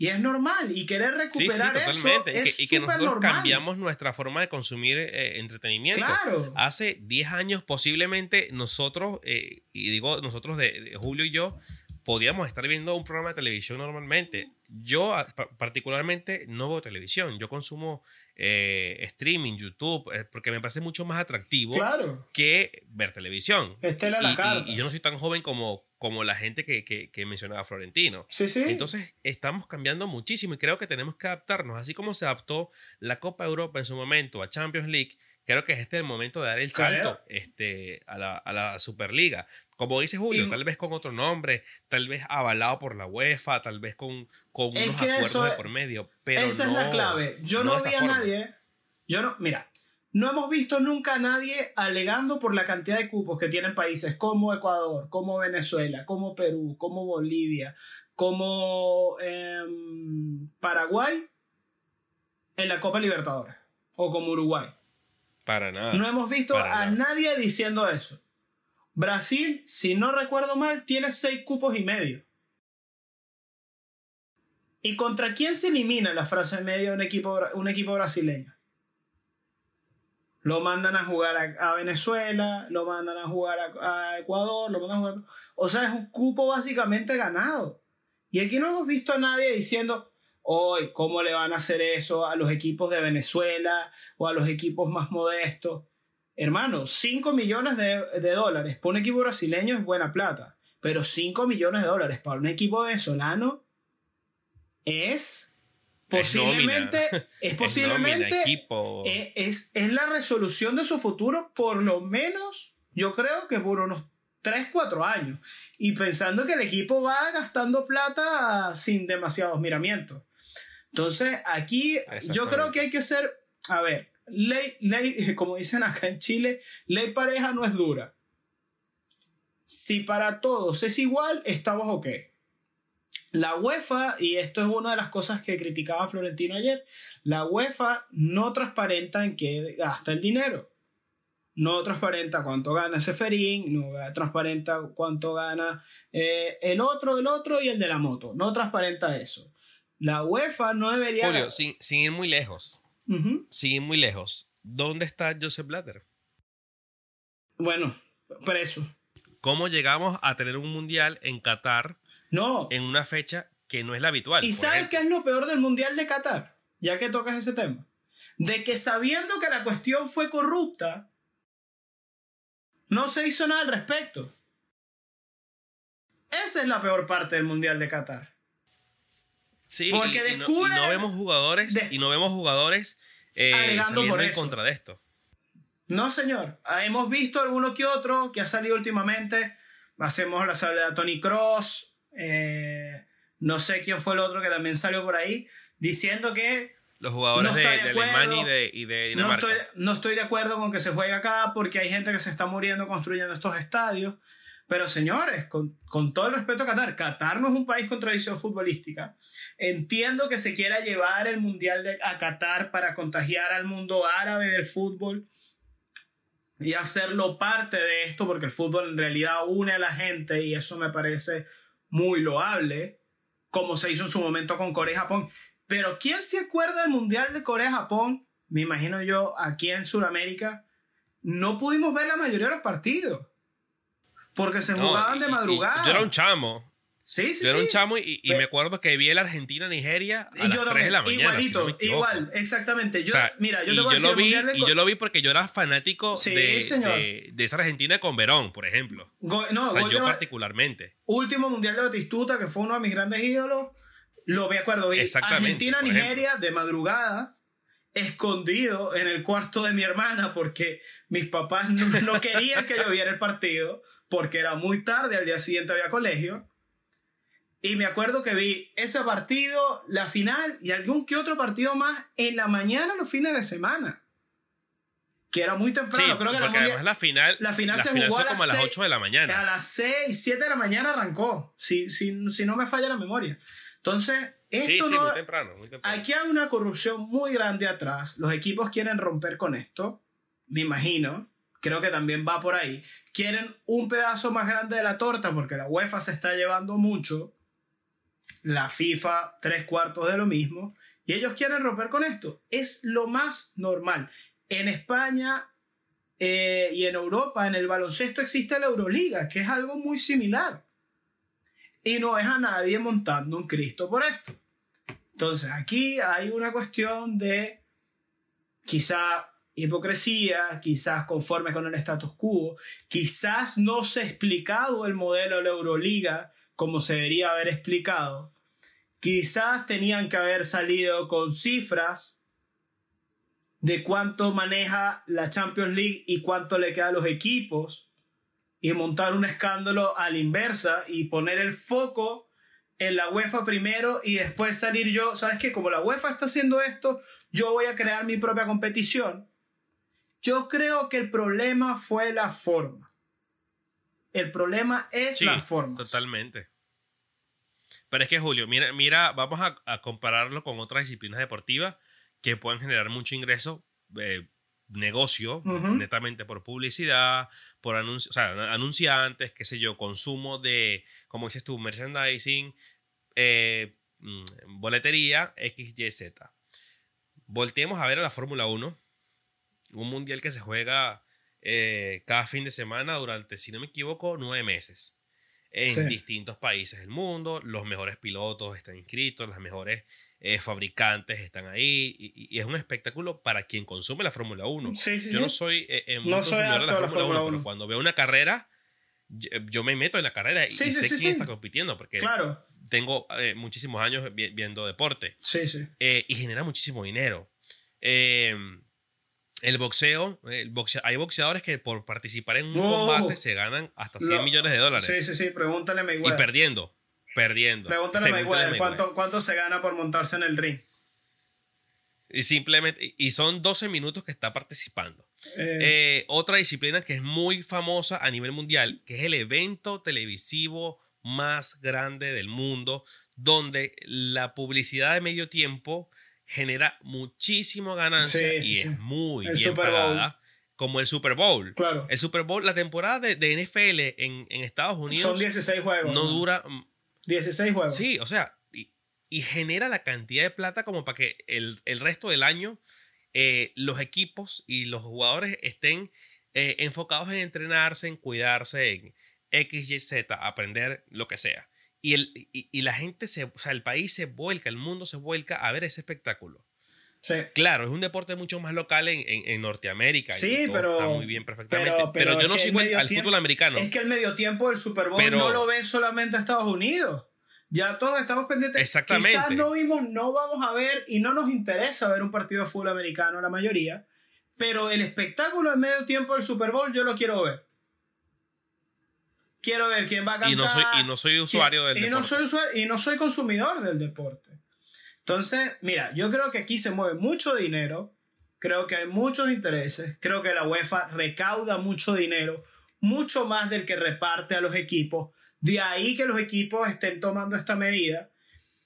[SPEAKER 1] Y es normal, y querer
[SPEAKER 3] Sí, sí,
[SPEAKER 1] recuperar
[SPEAKER 3] totalmente.
[SPEAKER 1] eso
[SPEAKER 3] y que,
[SPEAKER 1] es
[SPEAKER 3] y que nosotros
[SPEAKER 1] normal.
[SPEAKER 3] cambiamos nuestra forma de consumir eh, entretenimiento.
[SPEAKER 1] Claro.
[SPEAKER 3] Hace 10 años posiblemente nosotros, eh, y digo nosotros de, de Julio y yo, podíamos estar viendo un programa de televisión normalmente. Yo a- pa- particularmente no veo televisión, yo consumo eh, streaming, YouTube, eh, porque me parece mucho más atractivo
[SPEAKER 1] Claro.
[SPEAKER 3] que ver televisión.
[SPEAKER 1] Estela la
[SPEAKER 3] Y- y- y yo no soy tan joven como, como la gente que, que, que mencionaba Florentino.
[SPEAKER 1] Sí, sí.
[SPEAKER 3] Entonces estamos cambiando muchísimo y creo que tenemos que adaptarnos. Así como se adaptó la Copa Europa en su momento a Champions League, creo que este es el momento de dar el salto este, a, la, a la Superliga. Como dice Julio,
[SPEAKER 1] Y-
[SPEAKER 3] tal vez con otro nombre, tal vez avalado por la UEFA, tal vez con, con unos acuerdos
[SPEAKER 1] eso
[SPEAKER 3] de por medio. Pero
[SPEAKER 1] Esa
[SPEAKER 3] no,
[SPEAKER 1] es la clave. Yo no,
[SPEAKER 3] esta
[SPEAKER 1] vi a
[SPEAKER 3] forma.
[SPEAKER 1] nadie. Yo no, mira, no hemos visto nunca a nadie alegando por la cantidad de cupos que tienen países como Ecuador, como Venezuela, como Perú, como Bolivia, como em, Paraguay en la Copa Libertadores o como Uruguay.
[SPEAKER 3] Para nada.
[SPEAKER 1] No hemos visto a
[SPEAKER 3] nada.
[SPEAKER 1] nadie diciendo eso. Brasil, si no recuerdo mal, tiene seis cupos y medio. ¿Y contra quién se elimina la frase media un equipo, un equipo brasileño? Lo mandan a jugar a, Venezuela, lo mandan a jugar a, Ecuador, lo mandan a jugar... O sea, es un cupo básicamente ganado. Y aquí no hemos visto a nadie diciendo, hoy, ¿cómo le van a hacer eso a los equipos de Venezuela o a los equipos más modestos? Hermano, 5 millones de, de dólares para un equipo brasileño es buena plata, pero 5 millones de dólares para un equipo venezolano es
[SPEAKER 3] Es nómina.
[SPEAKER 1] posiblemente, es posiblemente,
[SPEAKER 3] nómina, equipo.
[SPEAKER 1] es, es, es la resolución de su futuro, por lo menos, yo creo que por unos 3, 4 años. Y pensando que el equipo va gastando plata sin demasiados miramientos. Entonces, aquí yo creo que hay que ser, a ver, ley, ley, como dicen acá en Chile, ley pareja no es dura. Si para todos es igual, estamos ok. La UEFA, y esto es una de las cosas que criticaba Florentino ayer, la UEFA no transparenta en qué gasta el dinero. No transparenta cuánto gana Seferín, no transparenta cuánto gana eh, el otro del otro y el de la moto. No transparenta eso. La UEFA no debería...
[SPEAKER 3] Julio, sin, sin ir muy lejos,
[SPEAKER 1] Ujú.
[SPEAKER 3] sin ir muy lejos, ¿dónde está Joseph Blatter?
[SPEAKER 1] Bueno, preso.
[SPEAKER 3] ¿Cómo llegamos a tener un mundial en Qatar
[SPEAKER 1] No.
[SPEAKER 3] en una fecha que no es la habitual?
[SPEAKER 1] ¿Y sabes qué es lo peor del Mundial de Qatar? Ya que tocas ese tema. De que sabiendo que la cuestión fue corrupta, no se hizo nada al respecto. Esa es la peor parte del Mundial de Qatar.
[SPEAKER 3] Sí,
[SPEAKER 1] Porque
[SPEAKER 3] y, y no, y no vemos jugadores
[SPEAKER 1] de-
[SPEAKER 3] y no vemos jugadores eh,
[SPEAKER 1] por
[SPEAKER 3] en contra de esto.
[SPEAKER 1] No, señor. Ah, Hemos visto alguno que otro que ha salido últimamente. Hacemos la salida de Tony Cross. No sé quién fue el otro que también salió por ahí. Diciendo que
[SPEAKER 3] Los jugadores
[SPEAKER 1] No
[SPEAKER 3] de, de
[SPEAKER 1] de.
[SPEAKER 3] Alemania y de, y de
[SPEAKER 1] no
[SPEAKER 3] Dinamarca.
[SPEAKER 1] estoy, no estoy de acuerdo con que se juegue acá porque hay gente que se está muriendo construyendo estos estadios. Pero señores, con, con todo el respeto a Qatar, Qatar no es un país con tradición futbolística. Entiendo que se quiera llevar el Mundial de- a Qatar para contagiar al mundo árabe del fútbol y hacerlo parte de esto, porque el fútbol en realidad une a la gente y eso me parece muy loable, como se hizo en su momento con Corea y Japón. Pero ¿quién se acuerda del Mundial de Corea-Japón? Me imagino yo, aquí en Sudamérica, no pudimos ver la mayoría de los partidos. Porque se
[SPEAKER 3] No,
[SPEAKER 1] jugaban
[SPEAKER 3] y-
[SPEAKER 1] de
[SPEAKER 3] y-
[SPEAKER 1] madrugada.
[SPEAKER 3] yo era un chamo.
[SPEAKER 1] Sí, sí,
[SPEAKER 3] Yo era un chamo y, y me acuerdo que vi el Argentina-Nigeria a
[SPEAKER 1] Y
[SPEAKER 3] las
[SPEAKER 1] yo
[SPEAKER 3] 3 de la mañana. si no
[SPEAKER 1] igualito,
[SPEAKER 3] me equivoco.
[SPEAKER 1] igual, exactamente. Yo,
[SPEAKER 3] O sea,
[SPEAKER 1] mira, yo
[SPEAKER 3] y
[SPEAKER 1] te voy a
[SPEAKER 3] yo
[SPEAKER 1] decir,
[SPEAKER 3] lo vi,
[SPEAKER 1] Mundial
[SPEAKER 3] y yo lo vi porque yo era fanático
[SPEAKER 1] Sí,
[SPEAKER 3] de, de, de esa Argentina con Verón, por ejemplo.
[SPEAKER 1] Go- no,
[SPEAKER 3] O sea, yo particularmente.
[SPEAKER 1] último mundial de Batistuta, que fue uno de mis grandes ídolos, lo me acuerdo, vi Argentina-Nigeria de madrugada, escondido en el cuarto de mi hermana, porque mis papás no, no querían que yo viera el partido, porque era muy tarde, al día siguiente había colegio. Y me acuerdo que vi ese partido, la final y algún que otro partido más en la mañana los fines de semana. Que era muy temprano. Creo que
[SPEAKER 3] porque
[SPEAKER 1] la,
[SPEAKER 3] además la final,
[SPEAKER 1] la final se
[SPEAKER 3] final
[SPEAKER 1] jugó a las
[SPEAKER 3] como a las
[SPEAKER 1] seis-
[SPEAKER 3] 8 de la mañana.
[SPEAKER 1] a las 6, 7 de la mañana arrancó. Si, si, si no me falla la memoria. Entonces, esto
[SPEAKER 3] Sí, sí,
[SPEAKER 1] no,
[SPEAKER 3] muy temprano, muy temprano.
[SPEAKER 1] Aquí hay una corrupción muy grande atrás. Los equipos quieren romper con esto. Me imagino. Creo que también va por ahí. Quieren un pedazo más grande de la torta porque la UEFA se está llevando mucho. La FIFA, tres cuartos de lo mismo. Y ellos quieren romper con esto. Es lo más normal. En España eh, y en Europa, en el baloncesto, existe la Euroliga, que es algo muy similar. Y no es a nadie montando un Cristo por esto. Entonces, aquí hay una cuestión de quizá hipocresía, quizás conforme con el status quo, quizás no se ha explicado el modelo de la Euroliga como se debería haber explicado, quizás tenían que haber salido con cifras de cuánto maneja la Champions League y cuánto le queda a los equipos y montar un escándalo a la inversa y poner el foco en la UEFA primero y después salir yo, ¿sabes qué? Como la UEFA está haciendo esto, yo voy a crear mi propia competición. Yo creo que el problema fue la forma. El problema es
[SPEAKER 3] Sí,
[SPEAKER 1] la forma.
[SPEAKER 3] totalmente. Pero es que, Julio, mira, mira vamos a, a compararlo con otras disciplinas deportivas que pueden generar mucho ingreso, eh, negocio, netamente por publicidad, por anunci- o sea, anunciantes, qué sé yo, consumo de, como dices tú, merchandising, eh, mm, boletería, XYZ. Volteemos a ver a la Fórmula 1, un mundial que se juega eh, cada fin de semana durante, si no me equivoco, nueve meses en
[SPEAKER 1] Sí.
[SPEAKER 3] distintos países del mundo. Los mejores pilotos están inscritos, las mejores eh, fabricantes están ahí. Y, y es un espectáculo para quien consume la Fórmula 1.
[SPEAKER 1] Sí, sí,
[SPEAKER 3] yo no soy eh, eh,
[SPEAKER 1] No
[SPEAKER 3] consumidor de la Fórmula 1,
[SPEAKER 1] Fórmula
[SPEAKER 3] pero
[SPEAKER 1] 1.
[SPEAKER 3] cuando veo una carrera, yo, yo me meto en la carrera y sé quién está compitiendo, porque
[SPEAKER 1] Claro,
[SPEAKER 3] tengo eh, muchísimos años vi- viendo deporte eh, y genera muchísimo dinero. Eh, el boxeo, el boxea- hay boxeadores que por participar en un
[SPEAKER 1] Oh.
[SPEAKER 3] combate se ganan hasta 100
[SPEAKER 1] Lo-
[SPEAKER 3] millones de dólares.
[SPEAKER 1] Sí, sí, sí, pregúntale a
[SPEAKER 3] Y
[SPEAKER 1] Mayweather.
[SPEAKER 3] perdiendo, perdiendo.
[SPEAKER 1] Pregúntale a
[SPEAKER 3] Pregúntale a
[SPEAKER 1] Mayweather cuánto, cuánto se gana por montarse en el ring.
[SPEAKER 3] Y simplemente, y son 12 minutos que está participando.
[SPEAKER 1] Eh,
[SPEAKER 3] Eh, otra disciplina que es muy famosa a nivel mundial, que es el evento televisivo más grande del mundo, donde la publicidad de medio tiempo genera muchísima ganancia
[SPEAKER 1] Sí, sí,
[SPEAKER 3] y
[SPEAKER 1] sí.
[SPEAKER 3] es muy
[SPEAKER 1] El
[SPEAKER 3] bien pagada, como el Super Bowl.
[SPEAKER 1] claro.
[SPEAKER 3] El Super Bowl, la temporada de, de NFL en, en Estados Unidos
[SPEAKER 1] Son 16 juegos.
[SPEAKER 3] no dura mm,
[SPEAKER 1] 16 juegos.
[SPEAKER 3] Sí, o sea, y, y genera la cantidad de plata como para que el, el resto del año eh, los equipos y los jugadores estén eh, enfocados en entrenarse, en cuidarse, en X, Y, Z, aprender lo que sea. Y, el, y, y la gente, se, o sea, el país se vuelca, el mundo se vuelca a ver ese espectáculo.
[SPEAKER 1] Sí.
[SPEAKER 3] Claro, es un deporte mucho más local en, en, en Norteamérica.
[SPEAKER 1] Sí, pero-
[SPEAKER 3] Está muy bien, perfectamente.
[SPEAKER 1] pero-
[SPEAKER 3] Pero,
[SPEAKER 1] pero
[SPEAKER 3] yo no sigo al
[SPEAKER 1] tiempo-
[SPEAKER 3] fútbol americano.
[SPEAKER 1] Es que el medio tiempo del Super Bowl
[SPEAKER 3] Pero-
[SPEAKER 1] no lo ve solamente Estados Unidos. Ya todos estamos pendientes.
[SPEAKER 3] Exactamente.
[SPEAKER 1] Quizás no vimos, no vamos a ver y no nos interesa ver un partido de fútbol americano la mayoría, pero el espectáculo en medio tiempo del Super Bowl yo lo quiero ver. Quiero ver quién va a cantar.
[SPEAKER 3] y, no soy, y no soy usuario del
[SPEAKER 1] y
[SPEAKER 3] deporte.
[SPEAKER 1] no soy usuario y no soy consumidor del deporte. Entonces, mira, yo creo que aquí se mueve mucho dinero, creo que hay muchos intereses, creo que la UEFA recauda mucho dinero, mucho más del que reparte a los equipos. De ahí que los equipos estén tomando esta medida,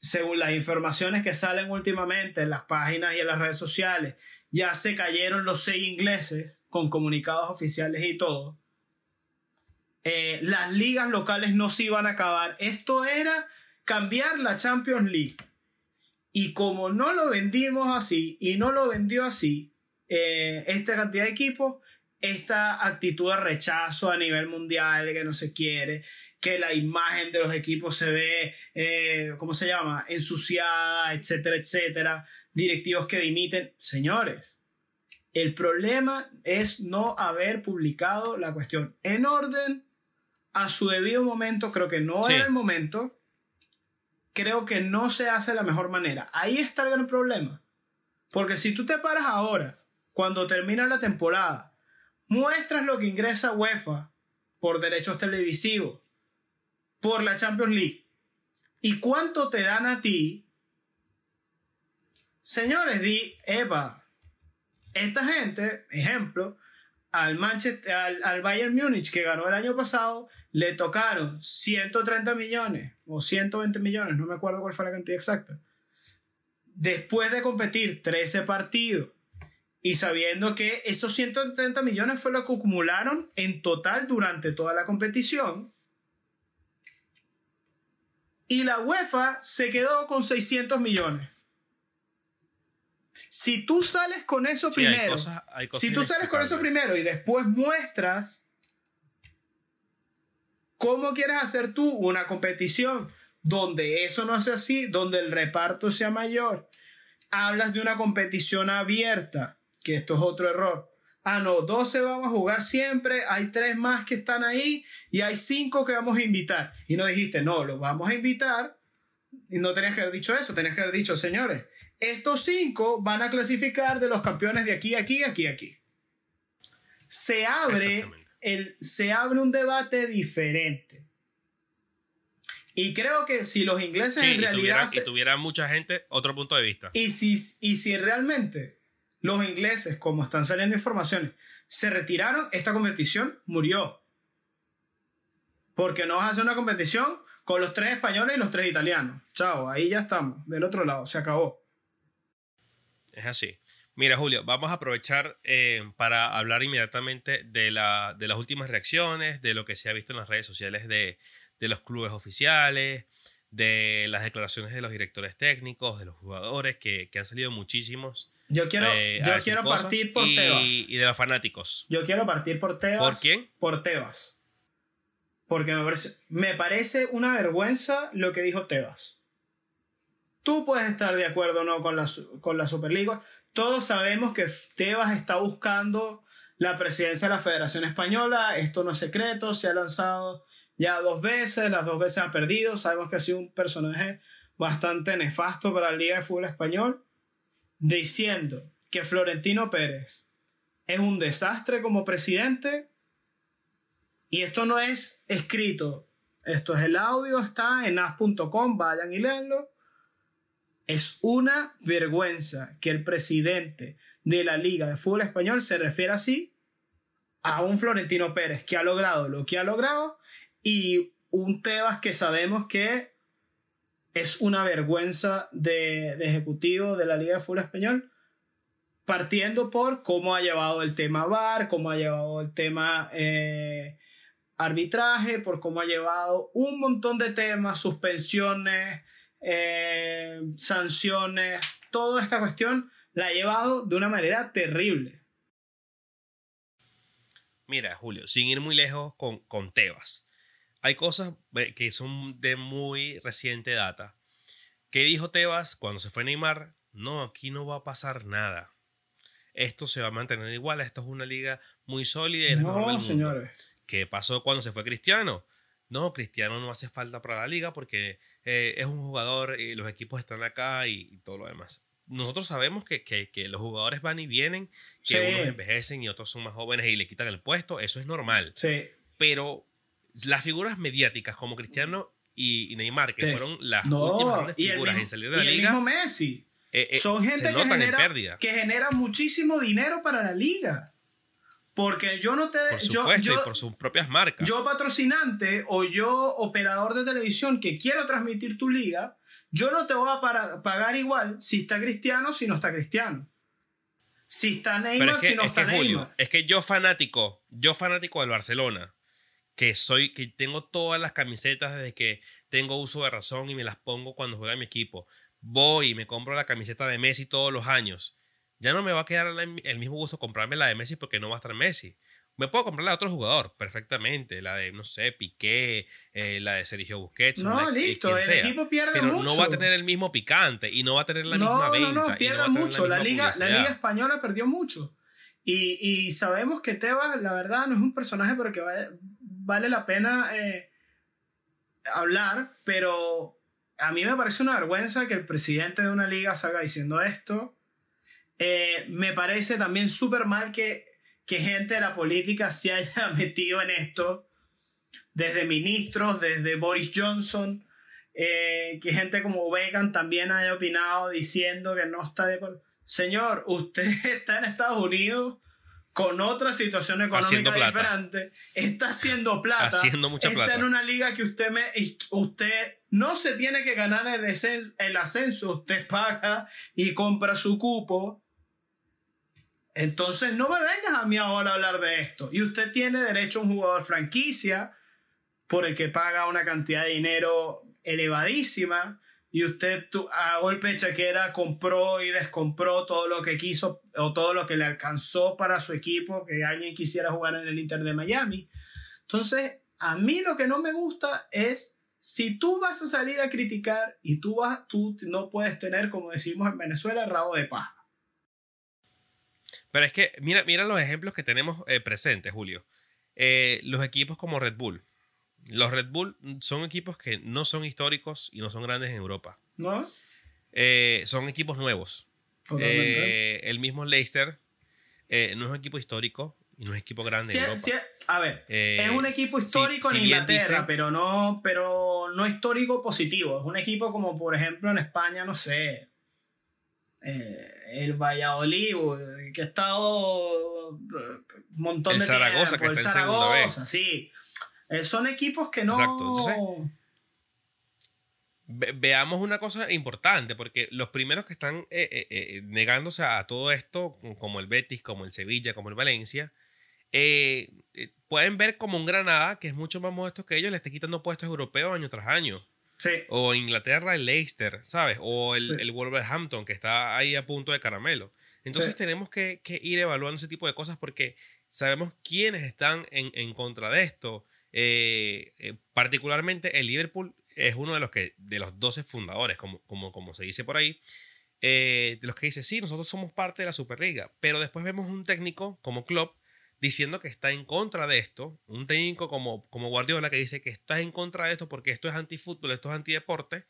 [SPEAKER 1] según las informaciones que salen últimamente en las páginas y en las redes sociales, ya se cayeron los seis ingleses con comunicados oficiales y todo. Eh, las ligas locales no se iban a acabar. Esto era cambiar la Champions League. Y como no lo vendimos así y no lo vendió así eh, esta cantidad de equipos, esta actitud de rechazo a nivel mundial, que no se quiere, que la imagen de los equipos se ve, eh, ¿cómo se llama?, ensuciada, etcétera, etcétera, directivos que dimiten. Señores, el problema es no haber publicado la cuestión en orden, a su debido momento, creo que no
[SPEAKER 3] Sí.
[SPEAKER 1] era el momento, creo que no se hace de la mejor manera. Ahí está el gran problema. Porque si tú te paras ahora, cuando termina la temporada, muestras lo que ingresa UEFA por derechos televisivos, por la Champions League, ¿Y cuánto te dan a ti? Señores, di, Eva, esta gente, ejemplo, al, Manchester, al, Bayern Múnich que ganó el año pasado, le tocaron 130 millones o 120 millones, no me acuerdo cuál fue la cantidad exacta. Después de competir 13 partidos y sabiendo que esos 130 millones fue lo que acumularon en total durante toda la competición, y la UEFA se quedó con 600 millones. Si tú sales con eso primero, si tú sales con eso primero y después muestras cómo quieres hacer tú una competición donde eso no sea así, donde el reparto sea mayor, hablas de una competición abierta, que esto es otro error ah, no, 12 vamos a jugar siempre, hay tres más que están ahí y hay cinco que vamos a invitar. Y no dijiste, no, los vamos a invitar. Y no tenías que haber dicho eso, tenías que haber dicho, señores, estos cinco van a clasificar de los campeones de aquí, aquí, aquí, aquí. Se abre, el, se abre un debate diferente. Y creo que si los ingleses en realidad...
[SPEAKER 3] Y tuviera, mucha gente, otro punto de vista.
[SPEAKER 1] Y si, y si realmente los ingleses, como están saliendo informaciones, se retiraron, esta competición murió. Porque no vas a hacer una competición con los tres españoles y los tres italianos. Chao, ahí ya estamos, del otro lado, se acabó.
[SPEAKER 3] Es así. Mira, Julio, vamos a aprovechar eh, para hablar inmediatamente de, la, de, las últimas reacciones, de lo que se ha visto en las redes sociales de, de los clubes oficiales, de las declaraciones de los directores técnicos, de los jugadores, que, que han salido muchísimos.
[SPEAKER 1] Yo quiero, eh, yo quiero partir por Tebas.
[SPEAKER 3] Y de los fanáticos.
[SPEAKER 1] Yo quiero partir por Tebas.
[SPEAKER 3] ¿Por quién?
[SPEAKER 1] Por Tebas. Porque me parece, me parece una vergüenza lo que dijo Tebas. Tú puedes estar de acuerdo o no con la, con la Superliga. Todos sabemos que Tebas está buscando la presidencia de la Federación Española. Esto no es secreto. Se ha lanzado ya dos veces. Las dos veces ha perdido. Sabemos que ha sido un personaje bastante nefasto para la Liga de Fútbol Español diciendo que Florentino Pérez es un desastre como presidente y esto no es escrito, esto es el audio, está en as.com, vayan y leanlo. Es una vergüenza que el presidente de la Liga de Fútbol Español se refiera así a un Florentino Pérez que ha logrado lo que ha logrado y un Tebas que sabemos que es una vergüenza de, ejecutivo de la Liga de Fútbol Español, partiendo por cómo ha llevado el tema VAR, cómo ha llevado el tema eh, arbitraje, por cómo ha llevado un montón de temas, suspensiones, eh, sanciones, toda esta cuestión la ha llevado de una manera terrible.
[SPEAKER 3] Mira, Julio, sin ir muy lejos con, con Tebas hay cosas que son de muy reciente data. ¿Qué dijo Tebas cuando se fue Neymar? No, aquí no va a pasar nada. Esto se va a mantener igual. Esto es una liga muy sólida. Y
[SPEAKER 1] no, señores.
[SPEAKER 3] ¿Qué pasó cuando se fue Cristiano? No, Cristiano no hace falta para la liga porque eh, es un jugador y los equipos están acá y, todo lo demás. Nosotros sabemos que, que, los jugadores van y vienen, que unos envejecen y otros son más jóvenes y le quitan el puesto. Eso es normal.
[SPEAKER 1] Sí.
[SPEAKER 3] Pero las figuras mediáticas como Cristiano y, Neymar, que fueron las últimas figuras en salir de la
[SPEAKER 1] y
[SPEAKER 3] liga.
[SPEAKER 1] El mismo Messi. Eh, eh, son gente que genera, que genera muchísimo dinero para la liga. Porque yo no te.
[SPEAKER 3] Por supuesto, yo, y por sus propias marcas.
[SPEAKER 1] Yo, patrocinante o yo, operador de televisión que quiero transmitir tu liga, yo no te voy a pagar igual si está Cristiano si no está Cristiano. Si está Neymar, si no está Neymar.
[SPEAKER 3] es que yo fanático, yo fanático del Barcelona, que soy, que tengo todas las camisetas desde que tengo uso de razón y me las pongo cuando juega mi equipo. Voy y me compro la camiseta de Messi todos los años. Ya no me va a quedar el mismo gusto comprarme la de Messi porque no va a estar Messi. Me puedo comprar la de otro jugador perfectamente, la de, no sé, Piqué, eh, la de Sergio Busquets.
[SPEAKER 1] No, listo, el equipo pierde
[SPEAKER 3] pero
[SPEAKER 1] mucho.
[SPEAKER 3] no va a tener el mismo picante y no va a tener la misma venta. No, no, pierde mucho.
[SPEAKER 1] La, liga, la liga española perdió mucho. Y, y, sabemos que Tebas, la verdad, no es un personaje porque vaya, vale la pena eh, hablar, pero a mí me parece una vergüenza que el presidente de una liga salga diciendo esto. Eh, me parece también súper mal que, que gente de la política se haya metido en esto, desde ministros, desde Boris Johnson, eh, que gente como Vegan también haya opinado diciendo que no está de acuerdo. Señor, usted está en Estados Unidos con otra situación económica diferente, está haciendo plata,
[SPEAKER 3] haciendo mucha
[SPEAKER 1] está en una liga que usted me, usted no se tiene que ganar el, el ascenso, usted paga y compra su cupo. Entonces no me vengas a mí ahora a hablar de esto. Y usted tiene derecho a un jugador franquicia por el que paga una cantidad de dinero elevadísima y usted a golpe de chequera compró y descompró todo lo que quiso o todo lo que le alcanzó para su equipo, que alguien quisiera jugar en el Inter de Miami. Entonces, a mí lo que no me gusta es si tú vas a salir a criticar y tú, vas, tú no puedes tener, como decimos en Venezuela, rabo de paja.
[SPEAKER 3] Pero es que mira, mira los ejemplos que tenemos eh, presentes, Julio. Eh, los equipos como Red Bull los Red Bull son equipos que no son históricos y no son grandes en Europa.
[SPEAKER 1] ¿No?
[SPEAKER 3] Eh, son equipos nuevos. Eh, el mismo Leicester eh, no es un equipo histórico y no es un equipo grande en Europa.
[SPEAKER 1] a ver, es un equipo histórico en Inglaterra, pero, no, pero no histórico positivo. Es un equipo como, por ejemplo, en España, no sé, el Valladolid, que ha estado un montón
[SPEAKER 3] el
[SPEAKER 1] de
[SPEAKER 3] Zaragoza,
[SPEAKER 1] tiempo.
[SPEAKER 3] Que está el Zaragoza,
[SPEAKER 1] sí. Eh, son equipos que no. Exacto.
[SPEAKER 3] veamos una cosa importante, porque los primeros que están eh, eh, negándose a todo esto, como el Betis, como el Sevilla, como el Valencia, pueden ver como un Granada, que es mucho más modesto que ellos, le esté quitando puestos europeos año tras año.
[SPEAKER 1] Sí.
[SPEAKER 3] O Inglaterra, el Leicester, ¿sabes? O el, Wolverhampton, que está ahí a punto de caramelo. Entonces tenemos que, ir evaluando ese tipo de cosas porque sabemos quiénes están en, en contra de esto. Eh, eh, particularmente el Liverpool es uno de los que de los 12 fundadores, como, como, como se dice por ahí, eh, de los que dice, sí, nosotros somos parte de la Superliga, pero después vemos un técnico como Klopp diciendo que está en contra de esto, un técnico como, como Guardiola que dice que está en contra de esto porque esto es antifútbol, esto es antideporte,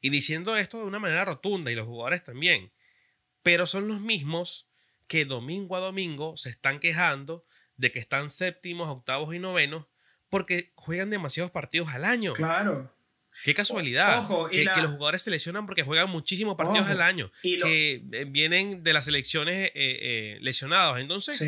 [SPEAKER 3] y diciendo esto de una manera rotunda y los jugadores también, pero son los mismos que domingo a domingo se están quejando de que están séptimos, octavos y novenos porque juegan demasiados partidos al año.
[SPEAKER 1] Claro.
[SPEAKER 3] Qué casualidad. Ojo, que, los jugadores se lesionan porque juegan muchísimos partidos al año. que eh, vienen de las selecciones eh, eh, lesionados. Entonces,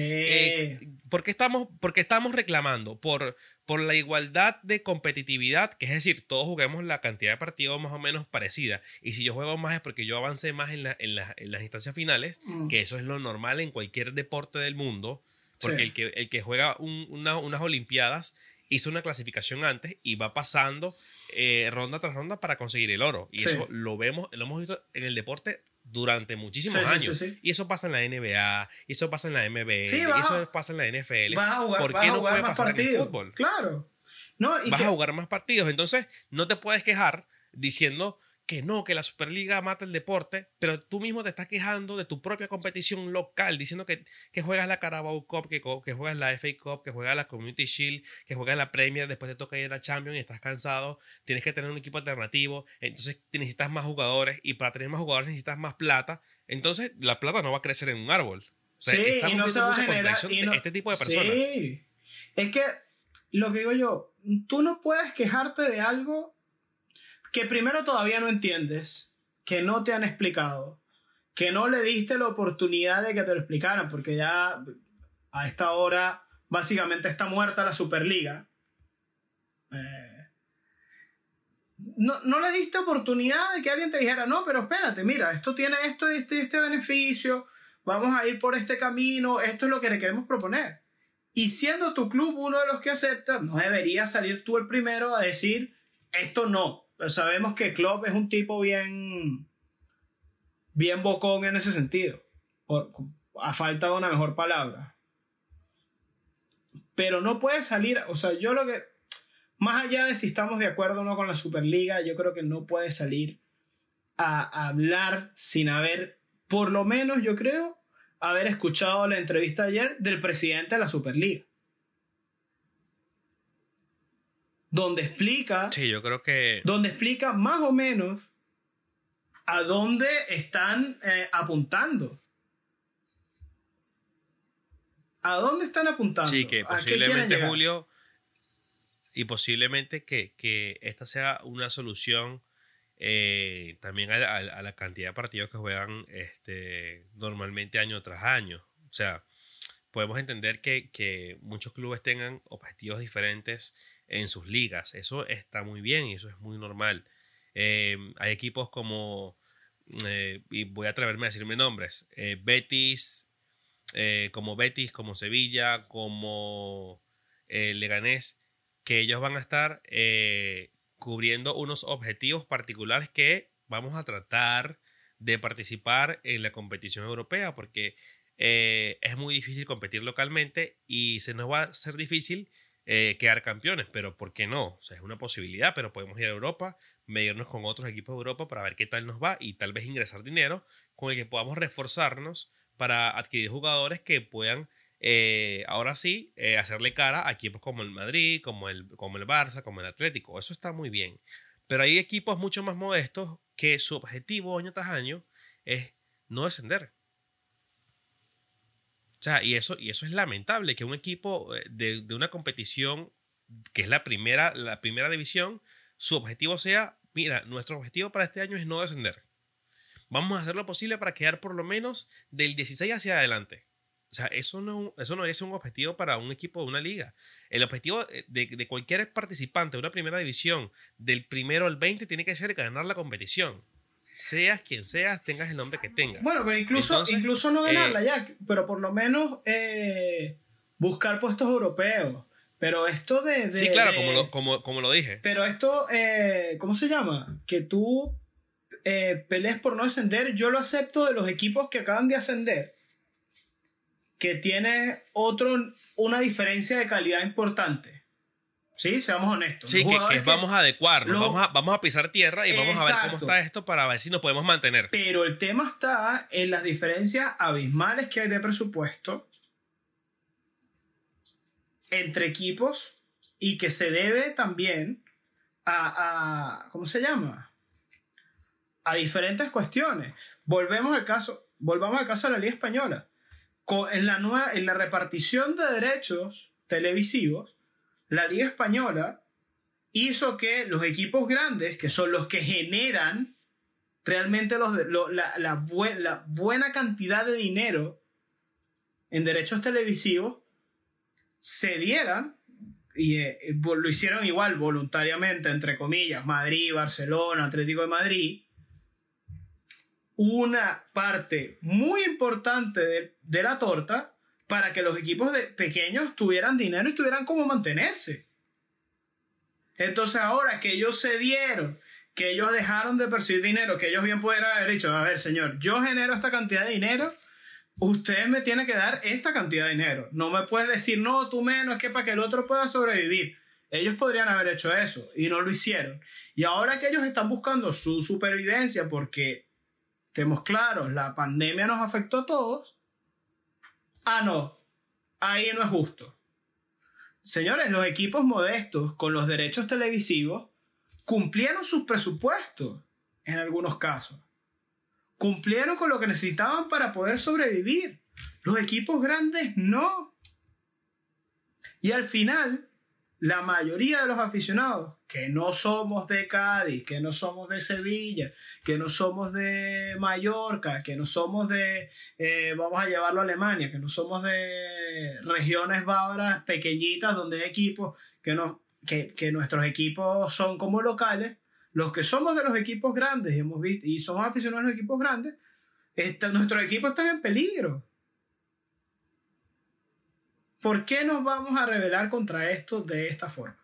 [SPEAKER 3] ¿por, qué estamos, estamos reclamando? Por, por la igualdad de competitividad, que es decir, todos juguemos la cantidad de partidos más o menos parecida. Y si yo juego más es porque yo avancé más en, las instancias finales, mm. que eso es lo normal en cualquier deporte del mundo. Porque el, que, el que juega unas Olimpiadas hizo una clasificación antes y va pasando eh, ronda tras ronda para conseguir el oro. Y eso lo vemos, lo hemos visto en el deporte durante muchísimos años. y eso pasa en la NBA, y eso pasa en la MB, y eso pasa en la NFL. ¿Por qué no puede pasar en el fútbol?
[SPEAKER 1] Claro.
[SPEAKER 3] vas a jugar más partidos. Entonces, no te puedes quejar diciendo que no, que la Superliga mata el deporte, pero tú mismo te estás quejando de tu propia competición local, diciendo que, que juegas la Carabao Cup, que, que juegas la FA Cup, que juegas la Community Shield, que juegas la Premier, después te toca ir a la Champions y estás cansado, tienes que tener un equipo alternativo, entonces necesitas más jugadores y para tener más jugadores necesitas más plata, entonces la plata no va a crecer en un árbol.
[SPEAKER 1] sí, y no se va a generar
[SPEAKER 3] este tipo de personas.
[SPEAKER 1] Sí. Es que lo que digo yo, tú no puedes quejarte de algo que primero todavía no entiendes, que no te han explicado, que no le diste la oportunidad de que te lo explicaran, porque ya a esta hora básicamente está muerta la Superliga. Eh, no, no, le diste oportunidad de que alguien te dijera, no, pero espérate, mira, esto tiene esto y este, este beneficio, vamos a ir por este camino, esto es lo que le queremos proponer. Y siendo tu club uno de los que acepta, no deberías salir tú el primero a decir, esto no, pero sabemos que Klopp es un tipo bien. bien bocón en ese sentido. a falta de una mejor palabra. Pero no puede salir. O sea, yo lo que. Más allá de si estamos de acuerdo o no con la Superliga, yo creo que no puede salir a hablar sin haber, por lo menos yo creo, haber escuchado la entrevista ayer del presidente de la Superliga. Donde explica.
[SPEAKER 3] Sí, yo creo que.
[SPEAKER 1] Donde explica más o menos a dónde están eh, apuntando. ¿A dónde están apuntando?
[SPEAKER 3] Sí, que posiblemente Julio y posiblemente que, esta sea una solución eh, también a, la cantidad de partidos que juegan este, normalmente año tras año. O sea, podemos entender que, muchos clubes tengan objetivos diferentes en sus ligas. Eso está muy bien y eso es muy normal. Eh, hay equipos como, eh, y voy a atreverme a decirme nombres, Betis, como Betis, como Sevilla, como Leganés, que ellos van a estar cubriendo unos objetivos particulares que vamos a tratar de participar en la competición europea porque eh, es muy difícil competir localmente y se nos va a hacer difícil eh, quedar campeones, pero ¿por qué no? O sea, es una posibilidad, pero podemos ir a Europa, medirnos con otros equipos de Europa para ver qué tal nos va y tal vez ingresar dinero con el que podamos reforzarnos para adquirir jugadores que puedan eh, ahora sí, eh, hacerle cara a equipos como el Madrid, como el, como el Barça, como el Atlético. Eso está muy bien. Pero hay equipos mucho más modestos que su objetivo año tras año es no descender. O sea, y eso, y eso es lamentable, que un equipo eh, de, de una competición que es la primera, la primera división, su objetivo sea, mira, nuestro objetivo para este año es no descender. Vamos a hacer lo posible para quedar por lo menos del 16 hacia adelante. O sea, eso no, eso no es un objetivo para un equipo de una liga. El objetivo de, cualquier participante de una primera división, del primero al 20, tiene que ser ganar la competición. Seas quien seas, tengas el nombre que tengas.
[SPEAKER 1] Bueno, pero incluso, incluso no ganarla eh, ya, pero por lo menos eh, buscar puestos europeos. Pero esto de.
[SPEAKER 3] sí, claro, como lo, como, como lo dije.
[SPEAKER 1] Pero esto, eh, ¿cómo se llama? Que tú pelees por no ascender, yo lo acepto de los equipos que acaban de ascender que tiene otro, una diferencia de calidad importante. ¿Sí? Seamos honestos.
[SPEAKER 3] Sí, que, vamos a adecuarnos, vamos, a, vamos a pisar tierra y vamos a ver cómo está esto para ver si nos podemos mantener.
[SPEAKER 1] Pero el tema está en las diferencias abismales que hay de presupuesto entre equipos y que se debe también a, a ¿cómo se llama? A diferentes cuestiones. Volvemos al caso, volvamos al caso de la Liga Española en la, nueva, en la repartición de derechos televisivos, la Liga Española hizo que los equipos grandes, que son los que generan realmente la, buena cantidad de dinero en derechos televisivos, se dieran, y eh, lo hicieron igual voluntariamente, entre comillas, Madrid, Barcelona, Atlético de Madrid, una parte muy importante de, la torta para que los equipos de pequeños tuvieran dinero y tuvieran cómo mantenerse. Entonces ahora que ellos se dieron, que ellos dejaron de percibir dinero, que ellos bien pudieran haber dicho, a ver señor, yo genero esta cantidad de dinero, usted me tiene que dar esta cantidad de dinero. No me puedes decir, no, tú menos, que para que el otro pueda sobrevivir. Ellos podrían haber hecho eso y no lo hicieron. Y ahora que ellos están buscando su supervivencia porque estemos claros, la pandemia nos afectó a todos. Ah, no, ahí no es justo. Señores, los equipos modestos con los derechos televisivos cumplieron sus presupuestos en algunos casos. Cumplieron con lo que necesitaban para poder sobrevivir. Los equipos grandes no. Y al final, la mayoría de los aficionados que no somos de Cádiz, que no somos de Sevilla, que no somos de Mallorca, que no somos de, eh, vamos a llevarlo a Alemania, que no somos de regiones bávaras pequeñitas donde hay equipos, que, no, que, que nuestros equipos son como locales, los que somos de los equipos grandes y, hemos visto, y somos aficionados a los equipos grandes, nuestros equipos están en peligro. ¿Por qué nos vamos a rebelar contra esto de esta forma?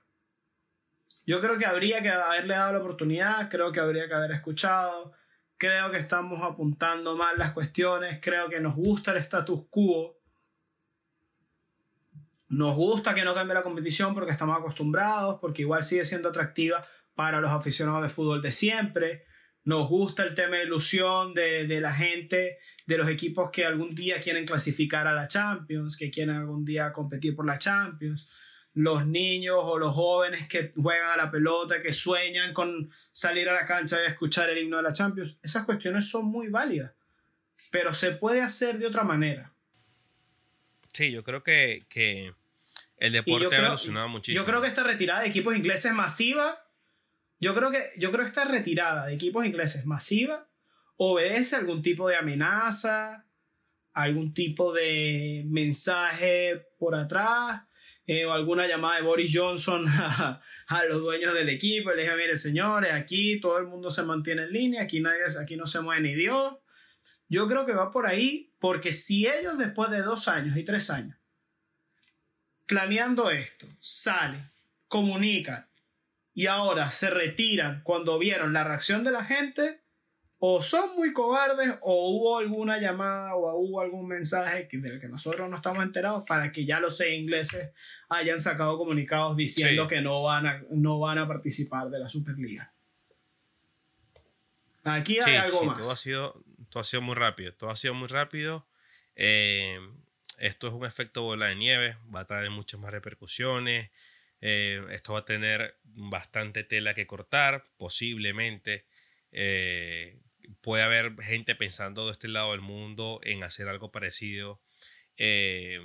[SPEAKER 1] Yo creo que habría que haberle dado la oportunidad, creo que habría que haber escuchado, creo que estamos apuntando mal las cuestiones, creo que nos gusta el status quo, nos gusta que no cambie la competición porque estamos acostumbrados, porque igual sigue siendo atractiva para los aficionados de fútbol de siempre, nos gusta el tema de ilusión de, de la gente de los equipos que algún día quieren clasificar a la Champions, que quieren algún día competir por la Champions, los niños o los jóvenes que juegan a la pelota, que sueñan con salir a la cancha y escuchar el himno de la Champions, esas cuestiones son muy válidas, pero se puede hacer de otra manera.
[SPEAKER 3] Sí, yo creo que, el deporte ha evolucionado muchísimo.
[SPEAKER 1] Yo creo que esta retirada de equipos ingleses masiva Yo creo que, yo creo que esta retirada de equipos ingleses masiva obedece algún tipo de amenaza, algún tipo de mensaje por atrás, eh, o alguna llamada de Boris Johnson a, los dueños del equipo. Le dije, mire, señores, aquí todo el mundo se mantiene en línea, aquí, nadie, aquí no se mueve ni Dios. Yo creo que va por ahí, porque si ellos después de dos años y tres años, planeando esto, salen, comunican y ahora se retiran cuando vieron la reacción de la gente, o son muy cobardes o hubo alguna llamada o hubo algún mensaje que, del que nosotros no estamos enterados para que ya los seis ingleses hayan sacado comunicados diciendo que no van, a, no van a participar de la Superliga. Aquí hay algo más.
[SPEAKER 3] Todo ha, sido, todo ha sido muy rápido. Todo ha sido muy rápido. Eh, esto es un efecto bola de nieve. Va a traer muchas más repercusiones. Eh, esto va a tener bastante tela que cortar, posiblemente. Eh, puede haber gente pensando de este lado del mundo en hacer algo parecido eh,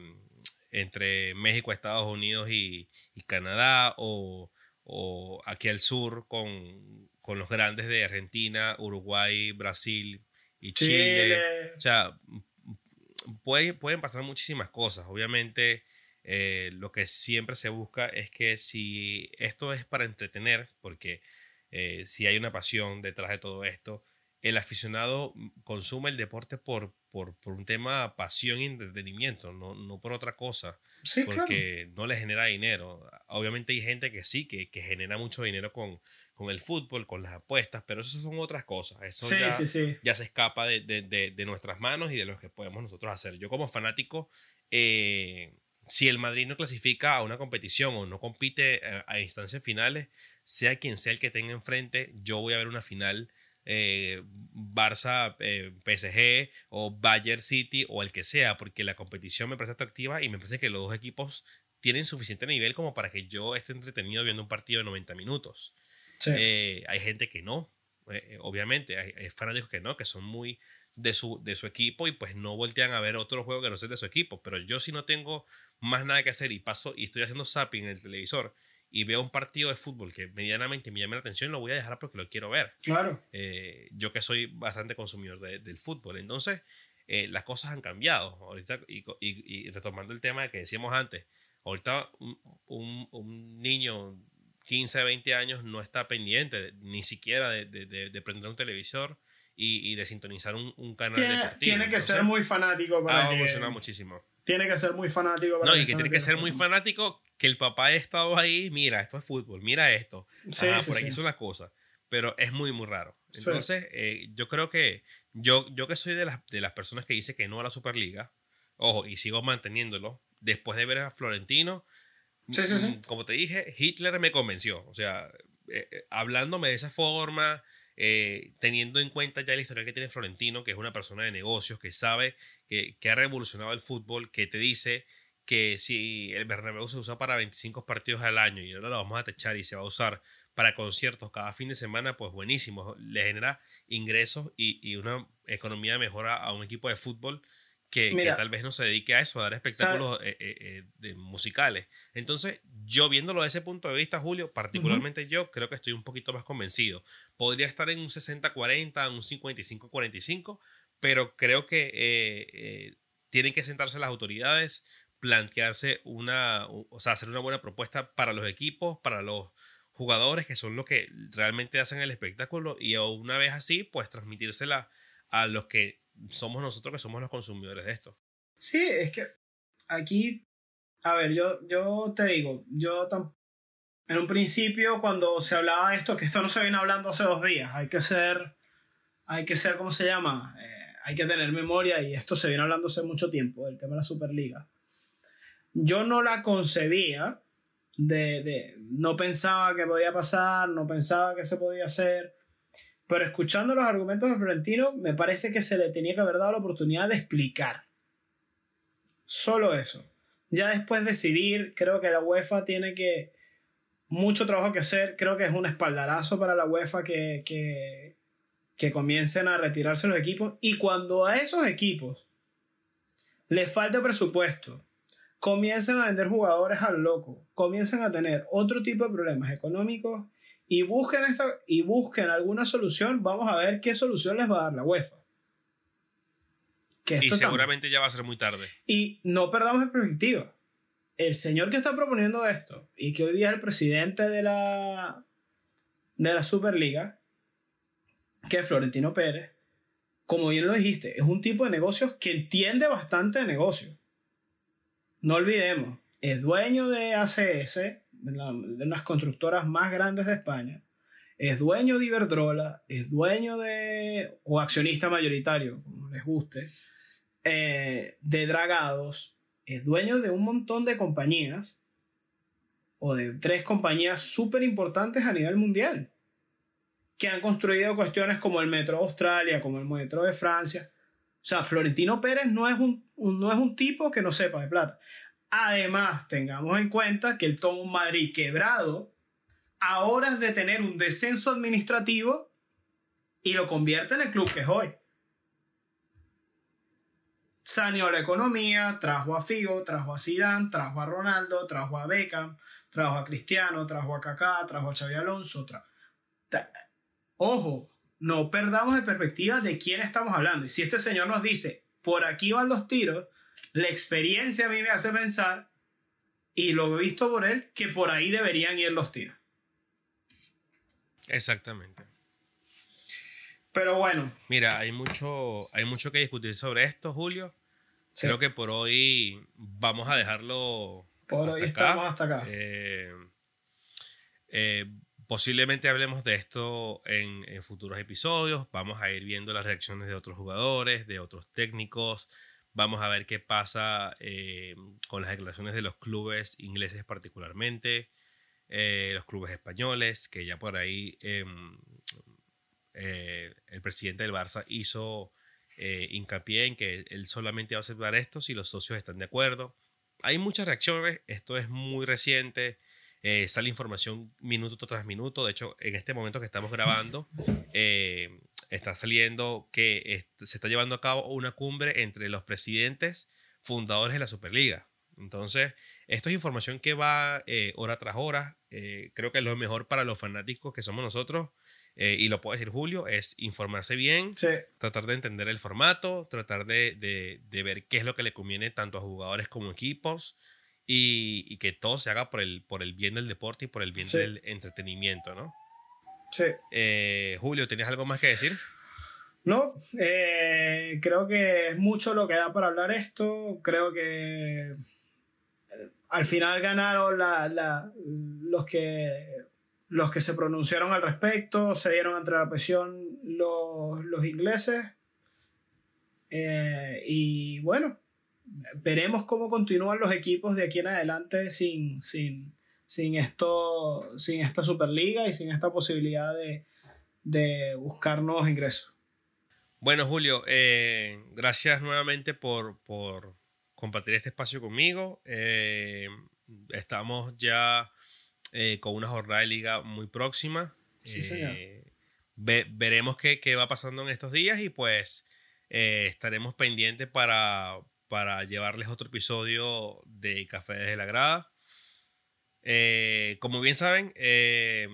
[SPEAKER 3] entre México, Estados Unidos y, Canadá o, aquí al sur con, los grandes de Argentina, Uruguay, Brasil y Chile. O sea, pueden pasar muchísimas cosas. Obviamente, eh, lo que siempre se busca es que si esto es para entretener, porque eh, si hay una pasión detrás de todo esto, el aficionado consume el deporte por, por, un tema pasión y entretenimiento, no, no por otra cosa, porque no le genera dinero. Obviamente hay gente que sí, que, que genera mucho dinero con, con, el fútbol, con las apuestas, pero eso son otras cosas. Eso ya, ya, se escapa de, de, de, nuestras manos y de lo que podemos nosotros hacer. Yo como fanático, eh, si el Madrid no clasifica a una competición o no compite a, a instancias finales, sea quien sea el que tenga enfrente, yo voy a ver una final eh, Barça, eh, PSG o Bayern City o el que sea, porque la competición me parece atractiva y me parece que los dos equipos tienen suficiente nivel como para que yo esté entretenido viendo un partido de 90 minutos. Eh, hay gente que no, obviamente, hay, fanáticos que no, que son muy de su, de su equipo y pues no voltean a ver otro juego que no sea de su equipo, pero yo si no tengo más nada que hacer y paso y estoy haciendo zapping en el televisor y veo un partido de fútbol que medianamente me llame la atención, lo voy a dejar porque lo quiero ver.
[SPEAKER 1] Claro.
[SPEAKER 3] Eh, yo que soy bastante consumidor del fútbol. Entonces, eh, las cosas han cambiado. Ahorita, y, retomando el tema que decíamos antes, ahorita un, un, niño 15, 20 años no está pendiente ni siquiera de, de, prender un televisor y, de sintonizar un, canal
[SPEAKER 1] tiene,
[SPEAKER 3] deportivo.
[SPEAKER 1] Tiene que ser muy fanático para
[SPEAKER 3] ha evolucionado muchísimo.
[SPEAKER 1] Tiene que ser muy fanático.
[SPEAKER 3] Para no, y que tiene que ser muy fanático que el papá ha estado ahí, mira, esto es fútbol, mira esto. Sí, por aquí son las cosas. Pero es muy, muy raro. Entonces, eh, yo creo que yo, yo que soy de las, de las personas que dice que no a la Superliga, ojo, y sigo manteniéndolo, después de ver a Florentino, mm, como te dije, Hitler me convenció. O sea, eh, eh, hablándome de esa forma, teniendo en cuenta ya la historia que tiene Florentino, que es una persona de negocios, que sabe que, ha revolucionado el fútbol, que te dice que si el Bernabéu se usa para 25 partidos al año y ahora lo vamos a techar y se va a usar para conciertos cada fin de semana, pues buenísimo. Le genera ingresos y, una economía mejora a un equipo de fútbol que, tal vez no se dedique a eso, a dar espectáculos eh, eh, eh, musicales. Entonces, yo viéndolo desde ese punto de vista, Julio, particularmente yo, creo que estoy un poquito más convencido. Podría estar en un 60-40, un 55-45, pero creo que eh, tienen que sentarse las autoridades, plantearse una, o sea, hacer una buena propuesta para los equipos, para los jugadores, que son los que realmente hacen el espectáculo, y una vez así, pues transmitírsela a los que somos nosotros, que somos los consumidores de esto.
[SPEAKER 1] Sí, es que aquí, a ver, yo, yo te digo, yo en un principio cuando se hablaba de esto, que esto no se viene hablando hace dos días, hay que ser, hay que ser, ¿cómo se llama? Eh, hay que tener memoria y esto se viene hablando hace mucho tiempo, del tema de la Superliga. Yo no la concebía, de, no pensaba que podía pasar, no pensaba que se podía hacer, pero escuchando los argumentos de Florentino, me parece que se le tenía que haber dado la oportunidad de explicar. Solo eso. Ya después decidir, creo que la UEFA tiene que mucho trabajo que hacer. Creo que es un espaldarazo para la UEFA que, que, que comiencen a retirarse los equipos y cuando a esos equipos les falta presupuesto, comiencen a vender jugadores al loco, comiencen a tener otro tipo de problemas económicos y busquen, esta, y busquen alguna solución, vamos a ver qué solución les va a dar la UEFA.
[SPEAKER 3] y seguramente ya va a ser muy tarde.
[SPEAKER 1] Y no perdamos en perspectiva. El señor que está proponiendo esto y que hoy día es el presidente de la, de la Superliga, que es Florentino Pérez, como bien lo dijiste, es un tipo de negocios que entiende bastante de negocios. No olvidemos, es dueño de ACS, de, unas constructoras más grandes de España, es dueño de Iberdrola, es dueño de, o accionista mayoritario, como les guste, eh, de Dragados, es dueño de un montón de compañías, o de tres compañías súper importantes a nivel mundial, que han construido cuestiones como el Metro de Australia, como el Metro de Francia. O sea, Florentino Pérez no es un, no es un tipo que no sepa de plata. Además, tengamos en cuenta que el Tom Madrid quebrado a horas de tener un descenso administrativo y lo convierte en el club que es hoy. Saneó la economía, trajo a Figo, trajo a Zidane, trajo a Ronaldo, trajo a Beckham, trajo a Cristiano, trajo a Kaká, trajo a Xavi Alonso. Ojo, no perdamos de perspectiva de quién estamos hablando. Y si este señor nos dice, por aquí van los tiros, la experiencia a mí me hace pensar, y lo he visto por él, que por ahí deberían ir los tiros.
[SPEAKER 3] Exactamente.
[SPEAKER 1] Pero bueno.
[SPEAKER 3] Mira, hay mucho, hay mucho que discutir sobre esto, Julio. Creo que por hoy vamos a dejarlo.
[SPEAKER 1] Por hoy estamos hasta acá.
[SPEAKER 3] Eh, eh, posiblemente hablemos de esto en, futuros episodios. Vamos a ir viendo las reacciones de otros jugadores, de otros técnicos, Vamos a ver qué pasa eh, con las declaraciones de los clubes ingleses particularmente, eh, los clubes españoles, que ya por ahí em, eh, el presidente del Barça hizo hincapié en que él solamente va a aceptar esto si los socios están de acuerdo. Hay muchas reacciones, esto es muy reciente, sale información minuto tras minuto, de hecho en este momento que estamos grabando está saliendo que se está llevando a cabo una cumbre entre los presidentes fundadores de la Superliga. Entonces, esto es información que va eh, hora tras hora. Eh, creo que lo mejor para los fanáticos que somos nosotros, eh, y lo puede decir Julio, es informarse bien, tratar de entender el formato, tratar de, ver qué es lo que le conviene tanto a jugadores como equipos y, que todo se haga por el, por el bien del deporte y por el bien del entretenimiento, ¿no?
[SPEAKER 1] Sí.
[SPEAKER 3] Eh, Julio, ¿tenías algo más que decir?
[SPEAKER 1] No, eh, creo que es mucho lo que da para hablar esto. Creo que eh, al final ganaron los, que, los que se pronunciaron al respecto, se dieron ante la presión los, ingleses. y bueno, veremos cómo continúan los equipos de aquí en adelante sin, sin, sin, esto, sin esta Superliga y sin esta posibilidad de, de buscar nuevos ingresos.
[SPEAKER 3] Bueno, Julio, eh, gracias nuevamente por, por, compartir este espacio conmigo. Eh, estamos ya eh, con una jornada de liga muy próxima.
[SPEAKER 1] Sí, señor.
[SPEAKER 3] veremos qué, qué, va pasando en estos días y pues estaremos pendientes para, para llevarles otro episodio de Café desde la Grada. Eh, como bien saben, eh,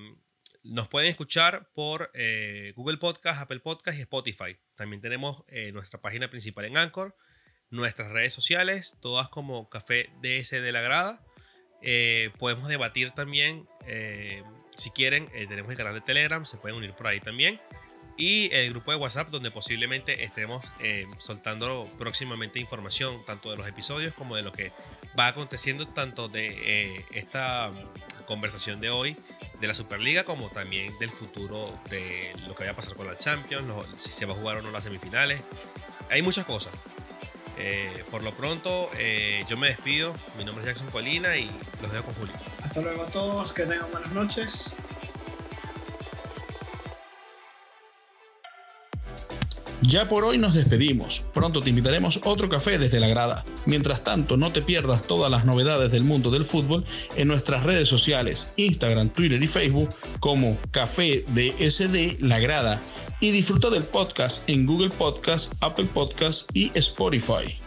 [SPEAKER 3] nos pueden escuchar por eh, Google Podcast, Apple Podcast y Spotify. También tenemos nuestra página principal en Anchor, nuestras redes sociales, todas como Café DS de la Grada. podemos debatir también, si quieren, tenemos el canal de Telegram, se pueden unir por ahí también. Y el grupo de WhatsApp donde posiblemente estemos soltando próximamente información tanto de los episodios como de lo que va aconteciendo tanto de eh, esta conversación de hoy de la Superliga como también del futuro de lo que vaya a pasar con la Champions, si se va a jugar o no las semifinales. Hay muchas cosas. Eh, por lo pronto, eh, yo me despido. Mi nombre es Jackson Colina y los dejo con Julio.
[SPEAKER 1] Hasta luego a todos, que tengan buenas noches.
[SPEAKER 2] Ya por hoy nos despedimos. Pronto te invitaremos otro café desde la grada. Mientras tanto, no te pierdas todas las novedades del mundo del fútbol en nuestras redes sociales, Instagram, Twitter y Facebook como Café DSD La Grada. Y disfruta del podcast en Google Podcast, Apple Podcast y Spotify.